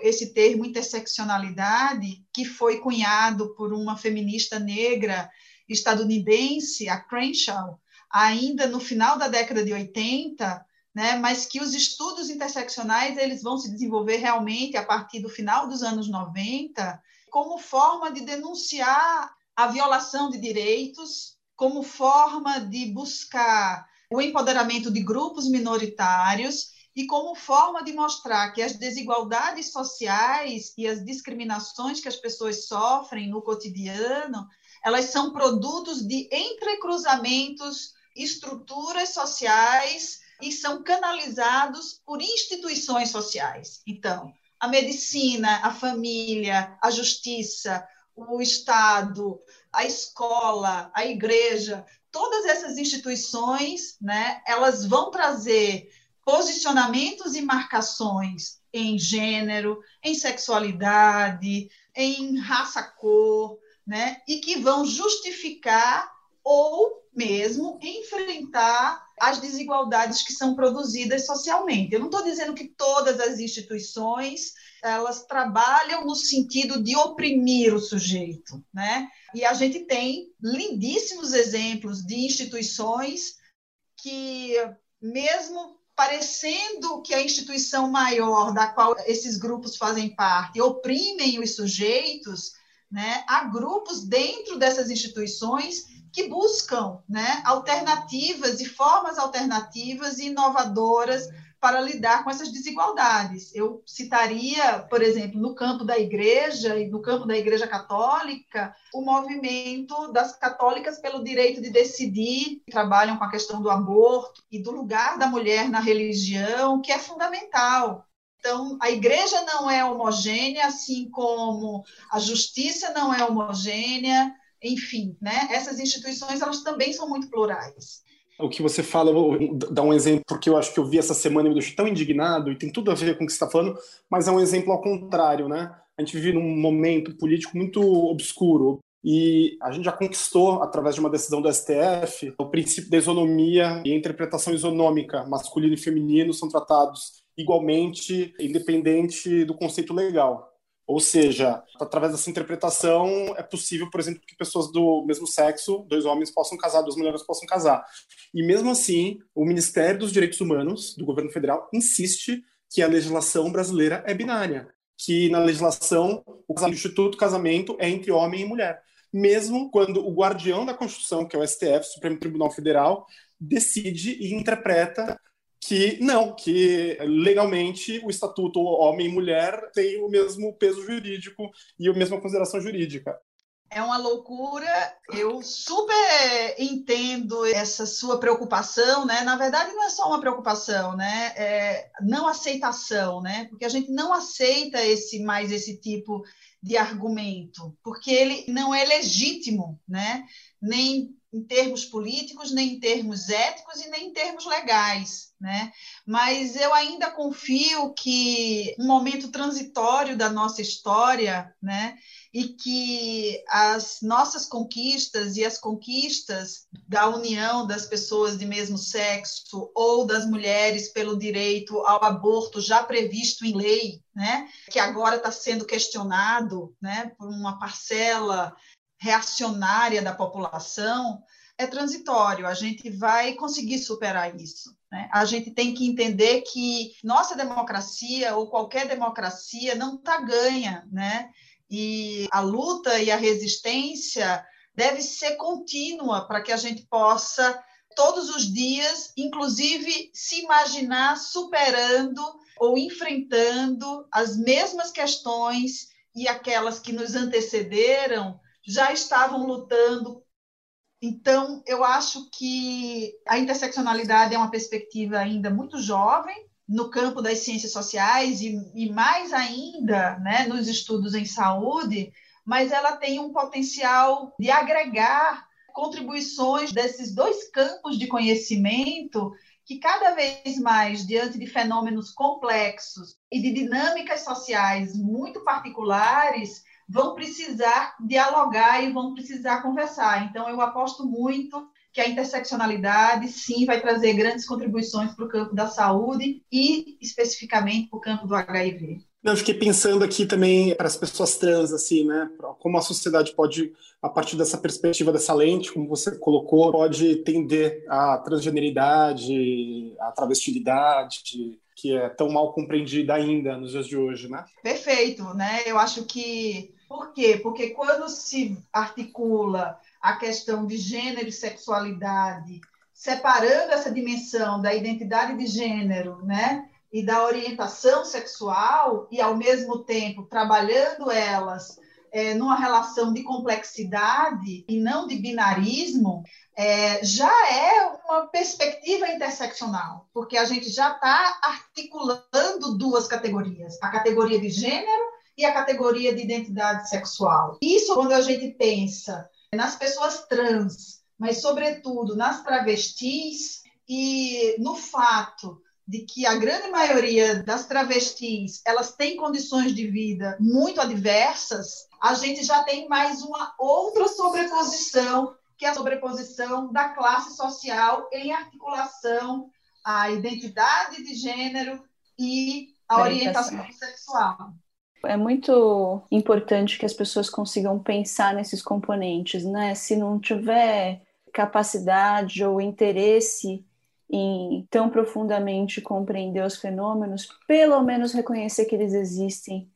Esse termo interseccionalidade, que foi cunhado por uma feminista negra estadunidense, a Crenshaw, ainda no final da década de 80, né, mas que os estudos interseccionais eles vão se desenvolver realmente a partir do final dos anos 90, como forma de denunciar a violação de direitos, como forma de buscar o empoderamento de grupos minoritários e como forma de mostrar que as desigualdades sociais e as discriminações que as pessoas sofrem no cotidiano, elas são produtos de entrecruzamentos, estruturas sociais e são canalizados por instituições sociais. Então, a medicina, a família, a justiça, o Estado, a escola, a igreja, todas essas instituições, né, elas vão trazer posicionamentos e marcações em gênero, em sexualidade, em raça-cor, né, e que vão justificar ou mesmo enfrentar as desigualdades que são produzidas socialmente. Eu não estou dizendo que todas as instituições elas trabalham no sentido de oprimir o sujeito, né? E a gente tem lindíssimos exemplos de instituições que, mesmo parecendo que a instituição maior da qual esses grupos fazem parte oprimem os sujeitos, né? Há grupos dentro dessas instituições que buscam né, alternativas e formas alternativas e inovadoras para lidar com essas desigualdades. Eu citaria, por exemplo, no campo da igreja e no campo da igreja católica, o movimento das católicas pelo direito de decidir, que trabalham com a questão do aborto e do lugar da mulher na religião, que é fundamental. Então, a igreja não é homogênea, assim como a justiça não é homogênea, enfim, né? Essas instituições elas também são muito plurais. O que você fala, vou dar um exemplo, porque eu acho que eu vi essa semana e me deixou tão indignado, e tem tudo a ver com o que você está falando, mas é um exemplo ao contrário, né? A gente vive num momento político muito obscuro, e a gente já conquistou, através de uma decisão do STF, o princípio da isonomia e a interpretação isonômica, masculino e feminino, são tratados igualmente, independente do conceito legal. Ou seja, através dessa interpretação é possível, por exemplo, que pessoas do mesmo sexo, dois homens possam casar, duas mulheres possam casar. E mesmo assim, o Ministério dos Direitos Humanos do governo federal insiste que a legislação brasileira é binária, que na legislação o instituto casamento é entre homem e mulher. Mesmo quando o guardião da Constituição, que é o STF, Supremo Tribunal Federal, decide e interpreta que não, que legalmente o estatuto homem e mulher tem o mesmo peso jurídico e a mesma consideração jurídica. É uma loucura. Eu super entendo essa sua preocupação, né? Na verdade, não é só uma preocupação, né? É não aceitação, né? Porque a gente não aceita esse mais esse tipo de argumento, porque ele não é legítimo, né? Nem em termos políticos, nem em termos éticos e nem em termos legais, né? Mas eu ainda confio que um momento transitório da nossa história, né? E que as nossas conquistas e as conquistas da união das pessoas de mesmo sexo ou das mulheres pelo direito ao aborto já previsto em lei, né? Que agora está sendo questionado, né? Por uma parcela reacionária da população, é transitório, a gente vai conseguir superar isso. Né? A gente tem que entender que nossa democracia, ou qualquer democracia, não está ganha, né? E a luta e a resistência deve ser contínua para que a gente possa todos os dias, inclusive se imaginar superando ou enfrentando as mesmas questões e aquelas que nos antecederam já estavam lutando. Então, eu acho que a interseccionalidade é uma perspectiva ainda muito jovem no campo das ciências sociais e, e mais ainda né, nos estudos em saúde, mas ela tem um potencial de agregar contribuições desses dois campos de conhecimento que cada vez mais, diante de fenômenos complexos e de dinâmicas sociais muito particulares, vão precisar dialogar e vão precisar conversar. Então, eu aposto muito que a interseccionalidade, sim, vai trazer grandes contribuições para o campo da saúde e, especificamente, para o campo do HIV. Eu fiquei pensando aqui também para as pessoas trans, assim, né? Como a sociedade pode, a partir dessa perspectiva, dessa lente, como você colocou, pode tender a transgeneridade, a travestilidade, que é tão mal compreendida ainda nos dias de hoje, né? Perfeito, né? Eu acho que. Por quê? Porque quando se articula a questão de gênero e sexualidade, separando essa dimensão da identidade de gênero, né? e da orientação sexual e, ao mesmo tempo, trabalhando elas é, numa relação de complexidade e não de binarismo, é, já é uma perspectiva interseccional, porque a gente já está articulando duas categorias: a categoria de gênero e a categoria de identidade sexual. Isso, quando a gente pensa nas pessoas trans, mas, sobretudo, nas travestis e no fato de que a grande maioria das travestis elas têm condições de vida muito adversas, a gente já tem mais uma outra sobreposição, que é a sobreposição da classe social em articulação à identidade de gênero e à orientação sexual. É muito importante que as pessoas consigam pensar nesses componentes, né? Se não tiver capacidade ou interesse em tão profundamente compreender os fenômenos, pelo menos reconhecer que eles existem,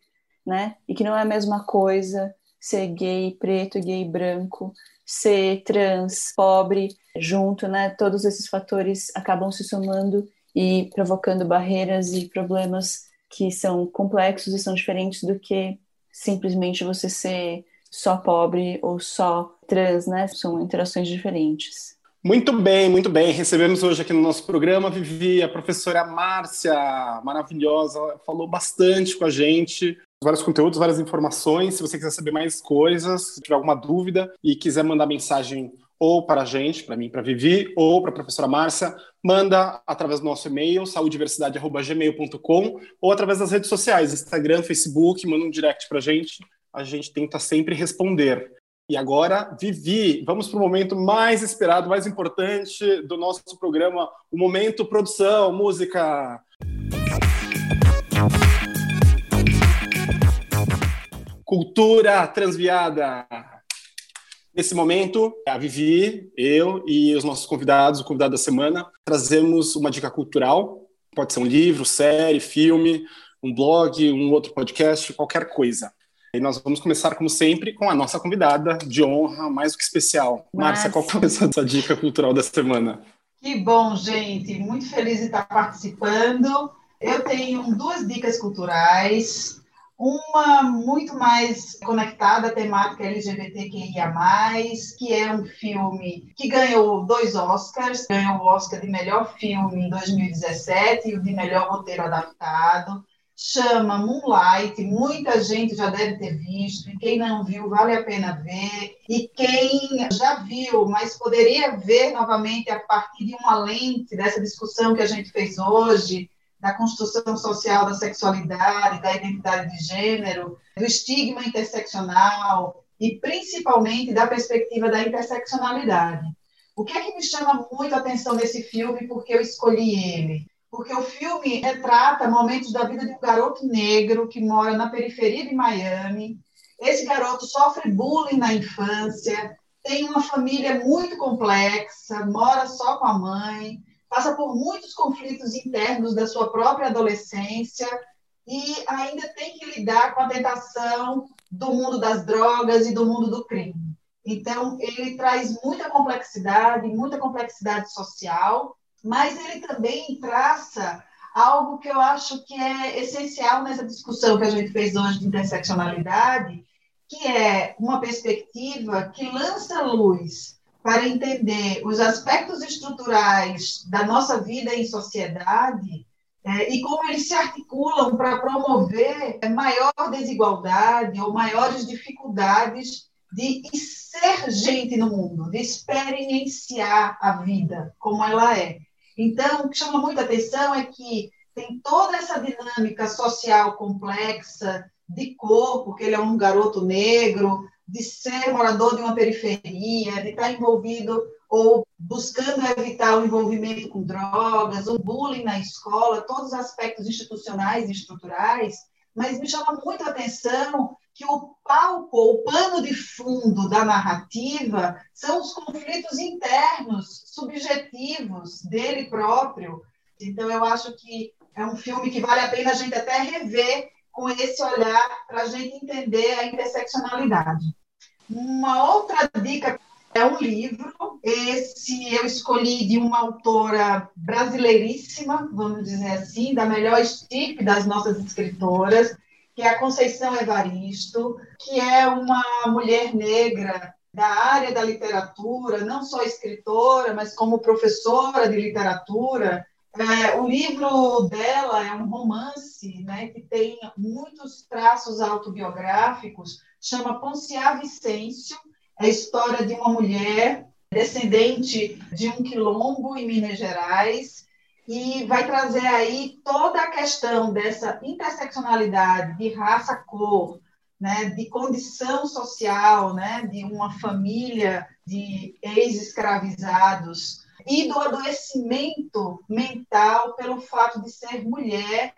né? E que não é a mesma coisa ser gay, preto, gay, branco, ser trans, pobre, junto, né? Todos esses fatores acabam se somando e provocando barreiras e problemas que são complexos e são diferentes do que simplesmente você ser só pobre ou só trans, né? São interações diferentes. Muito bem, muito bem. Recebemos hoje aqui no nosso programa Vivi, a professora Márcia, maravilhosa, falou bastante com a gente, vários conteúdos, várias informações. Se você quiser saber mais coisas, se tiver alguma dúvida e quiser mandar mensagem ou para a gente, para mim, para Vivi, ou para a professora Márcia, manda através do nosso e-mail, saudiversidade.gmail.com, ou através das redes sociais, Instagram, Facebook, manda um direct para a gente. A gente tenta sempre responder. E agora, Vivi, vamos para o momento mais esperado, mais importante do nosso programa, o momento produção, música. Cultura transviada. Nesse momento, a Vivi, eu e os nossos convidados, o convidado da semana, trazemos uma dica cultural. Pode ser um livro, série, filme, um blog, um outro podcast, qualquer coisa. E nós vamos começar, como sempre, com a nossa convidada de honra, mais do que especial. Márcia, qual foi a sua dica cultural da semana? Que bom, gente. Muito feliz de estar participando. Eu tenho duas dicas culturais. Uma muito mais conectada à temática LGBTQIA, que é um filme que ganhou dois Oscars: ganhou o Oscar de melhor filme em 2017 e o de melhor roteiro adaptado. Chama Moonlight, muita gente já deve ter visto, e quem não viu, vale a pena ver, e quem já viu, mas poderia ver novamente a partir de uma lente dessa discussão que a gente fez hoje, da construção social da sexualidade, da identidade de gênero, do estigma interseccional, e principalmente da perspectiva da interseccionalidade. O que é que me chama muito a atenção nesse filme, porque eu escolhi ele? porque o filme retrata momentos da vida de um garoto negro que mora na periferia de Miami. Esse garoto sofre bullying na infância, tem uma família muito complexa, mora só com a mãe, passa por muitos conflitos internos da sua própria adolescência e ainda tem que lidar com a tentação do mundo das drogas e do mundo do crime. Então, ele traz muita complexidade, muita complexidade social, mas ele também traça algo que eu acho que é essencial nessa discussão que a gente fez hoje de interseccionalidade, que é uma perspectiva que lança luz para entender os aspectos estruturais da nossa vida em sociedade é, e como eles se articulam para promover maior desigualdade ou maiores dificuldades de ser gente no mundo, de experienciar a vida como ela é. Então, o que chama muita atenção é que tem toda essa dinâmica social complexa de cor, porque ele é um garoto negro, de ser morador de uma periferia, de estar envolvido ou buscando evitar o envolvimento com drogas, o bullying na escola, todos os aspectos institucionais e estruturais, mas me chama muito a atenção que o palco, o pano de fundo da narrativa são os conflitos internos, subjetivos dele próprio. Então, eu acho que é um filme que vale a pena a gente até rever com esse olhar para a gente entender a interseccionalidade. Uma outra dica é um livro. Esse eu escolhi de uma autora brasileiríssima, vamos dizer assim, da melhor estirpe das nossas escritoras, que é a Conceição Evaristo, que é uma mulher negra da área da literatura, não só escritora, mas como professora de literatura, é, o livro dela é um romance né, que tem muitos traços autobiográficos, chama Ponciá Vicêncio, é a história de uma mulher descendente de um quilombo em Minas Gerais, e vai trazer aí toda a questão dessa interseccionalidade de raça, cor, né, de condição social, né, de uma família de ex-escravizados, e do adoecimento mental pelo fato de ser mulher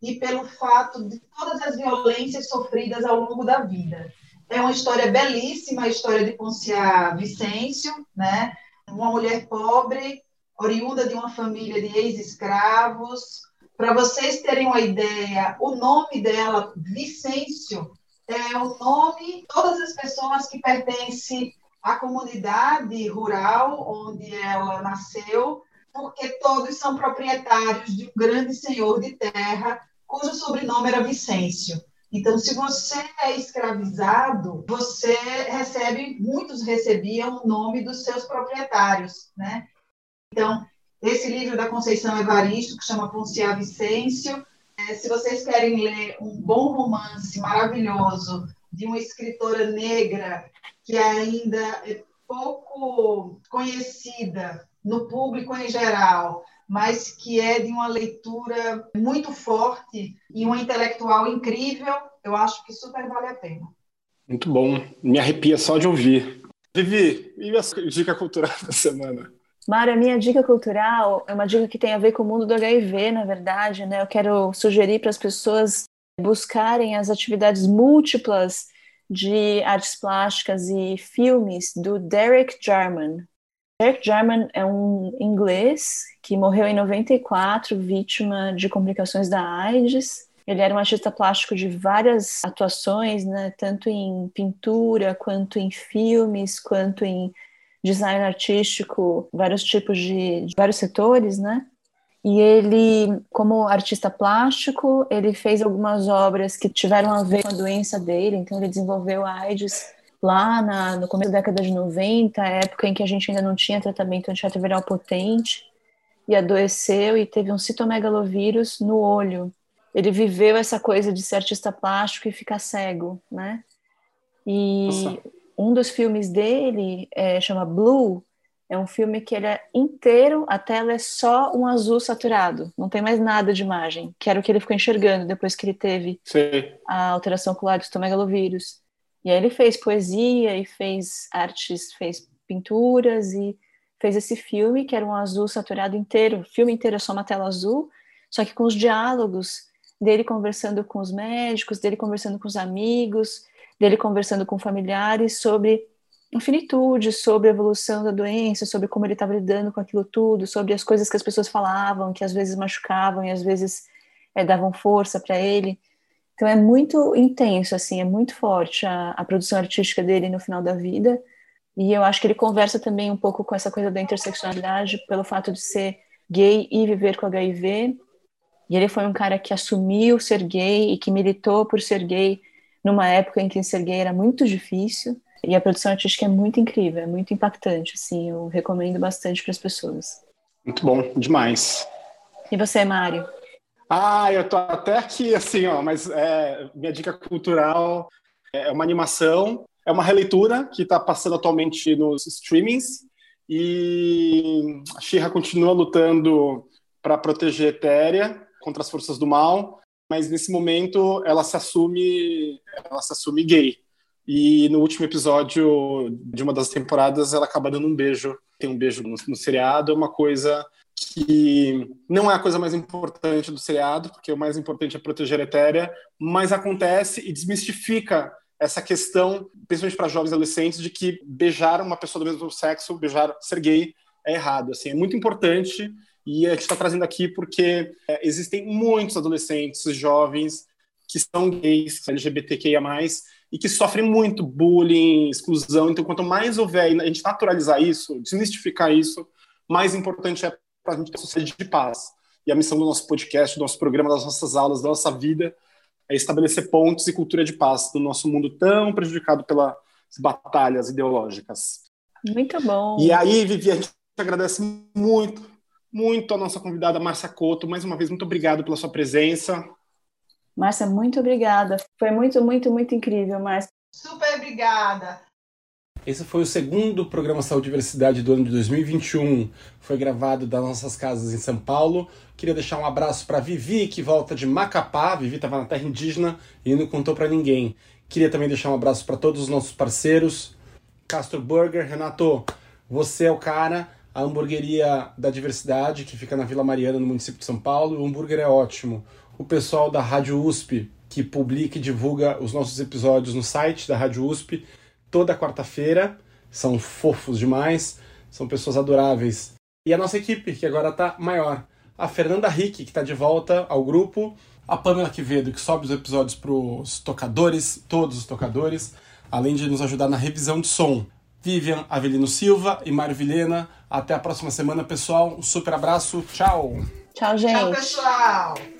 e pelo fato de todas as violências sofridas ao longo da vida. É uma história belíssima, a história de Ponciá Vicêncio, né? uma mulher pobre, oriunda de uma família de ex-escravos. Para vocês terem uma ideia, o nome dela, Vicêncio, é o nome de todas as pessoas que pertencem a comunidade rural onde ela nasceu, porque todos são proprietários de um grande senhor de terra, cujo sobrenome era Vicêncio. Então, se você é escravizado, você recebe, muitos recebiam o nome dos seus proprietários, né? Então, esse livro da Conceição Evaristo, que chama Ponciá Vicêncio, é, se vocês querem ler um bom romance maravilhoso de uma escritora negra que ainda é pouco conhecida no público em geral, mas que é de uma leitura muito forte e uma intelectual incrível, eu acho que super vale a pena. Muito bom. Me arrepia só de ouvir. Vivi, e a dica cultural da semana? Mara, minha dica cultural é uma dica que tem a ver com o mundo do HIV, na verdade, né? Eu quero sugerir para as pessoas buscarem as atividades múltiplas de artes plásticas e filmes do Derek Jarman. Derek Jarman é um inglês que morreu em 94, vítima de complicações da AIDS. Ele era um artista plástico de várias atuações, né, tanto em pintura, quanto em filmes, quanto em design artístico, vários tipos de, de vários setores, né? E ele, como artista plástico, ele fez algumas obras que tiveram a ver com a doença dele. Então, ele desenvolveu a AIDS lá na, no começo da década de 90, época em que a gente ainda não tinha tratamento antirretroviral potente, e adoeceu e teve um citomegalovírus no olho. Ele viveu essa coisa de ser artista plástico e ficar cego, né? E Nossa. um dos filmes dele é, chama Blue, é um filme que ele é inteiro, a tela é só um azul saturado, não tem mais nada de imagem, que era o que ele ficou enxergando depois que ele teve Sim. a alteração ocular do citomegalovírus. E aí ele fez poesia e fez artes, fez pinturas e fez esse filme que era um azul saturado inteiro, o filme inteiro é só uma tela azul, só que com os diálogos dele conversando com os médicos, dele conversando com os amigos, dele conversando com familiares sobre infinitude sobre a evolução da doença, sobre como ele estava lidando com aquilo tudo, sobre as coisas que as pessoas falavam, que às vezes machucavam e às vezes é, davam força para ele. Então é muito intenso, assim, é muito forte a, a, produção artística dele no final da vida. E eu acho que ele conversa também um pouco com essa coisa da interseccionalidade, pelo fato de ser gay e viver com HIV. E ele foi um cara que assumiu ser gay e que militou por ser gay numa época em que ser gay era muito difícil. E a produção artística é muito incrível, é muito impactante, assim, eu recomendo bastante para as pessoas. Muito bom, demais. E você, Mário? Ah, eu tô até aqui, assim, ó, mas é, minha dica cultural é uma animação, é uma releitura que está passando atualmente nos streamings e a Shira continua lutando para proteger Etéria contra as forças do mal, mas nesse momento ela se assume, ela se assume gay. E no último episódio de uma das temporadas, ela acaba dando um beijo. Tem um beijo no, no seriado, é uma coisa que não é a coisa mais importante do seriado, porque o mais importante é proteger a Etérea, mas acontece e desmistifica essa questão, principalmente para jovens adolescentes, de que beijar uma pessoa do mesmo sexo, beijar, ser gay, é errado. Assim, é muito importante e a gente está trazendo aqui porque é, existem muitos adolescentes, jovens, que são gays, LGBTQIA+, e que sofrem muito bullying, exclusão. Então, quanto mais houver, a gente naturalizar isso, desmistificar isso, mais importante é para a gente ter sociedade de paz. E a missão do nosso podcast, do nosso programa, das nossas aulas, da nossa vida, é estabelecer pontos e cultura de paz no nosso mundo tão prejudicado pelas batalhas ideológicas. Muito bom. E aí, Vivi, a gente agradece muito, muito a nossa convidada Márcia Couto. Mais uma vez, muito obrigado pela sua presença. Márcia, muito obrigada. Foi muito, muito, muito incrível, Márcia. Super obrigada. Esse foi o segundo programa Saúde e Diversidade do ano de 2021. Foi gravado das nossas casas em São Paulo. Queria deixar um abraço para Vivi, que volta de Macapá. Vivi estava na terra indígena e não contou para ninguém. Queria também deixar um abraço para todos os nossos parceiros. Castro Burger, Renato, você é o cara. A hamburgueria da diversidade, que fica na Vila Mariana, no município de São Paulo. O hambúrguer é ótimo o pessoal da Rádio USP, que publica e divulga os nossos episódios no site da Rádio USP toda quarta-feira. São fofos demais, são pessoas adoráveis. E a nossa equipe, que agora está maior. A Fernanda Rick, que está de volta ao grupo. A Pamela Quevedo, que sobe os episódios para os tocadores, todos os tocadores, além de nos ajudar na revisão de som. Vivian Avelino Silva e Mário Vilhena. Até a próxima semana, pessoal. Um super abraço. Tchau. Tchau, gente. Tchau, pessoal.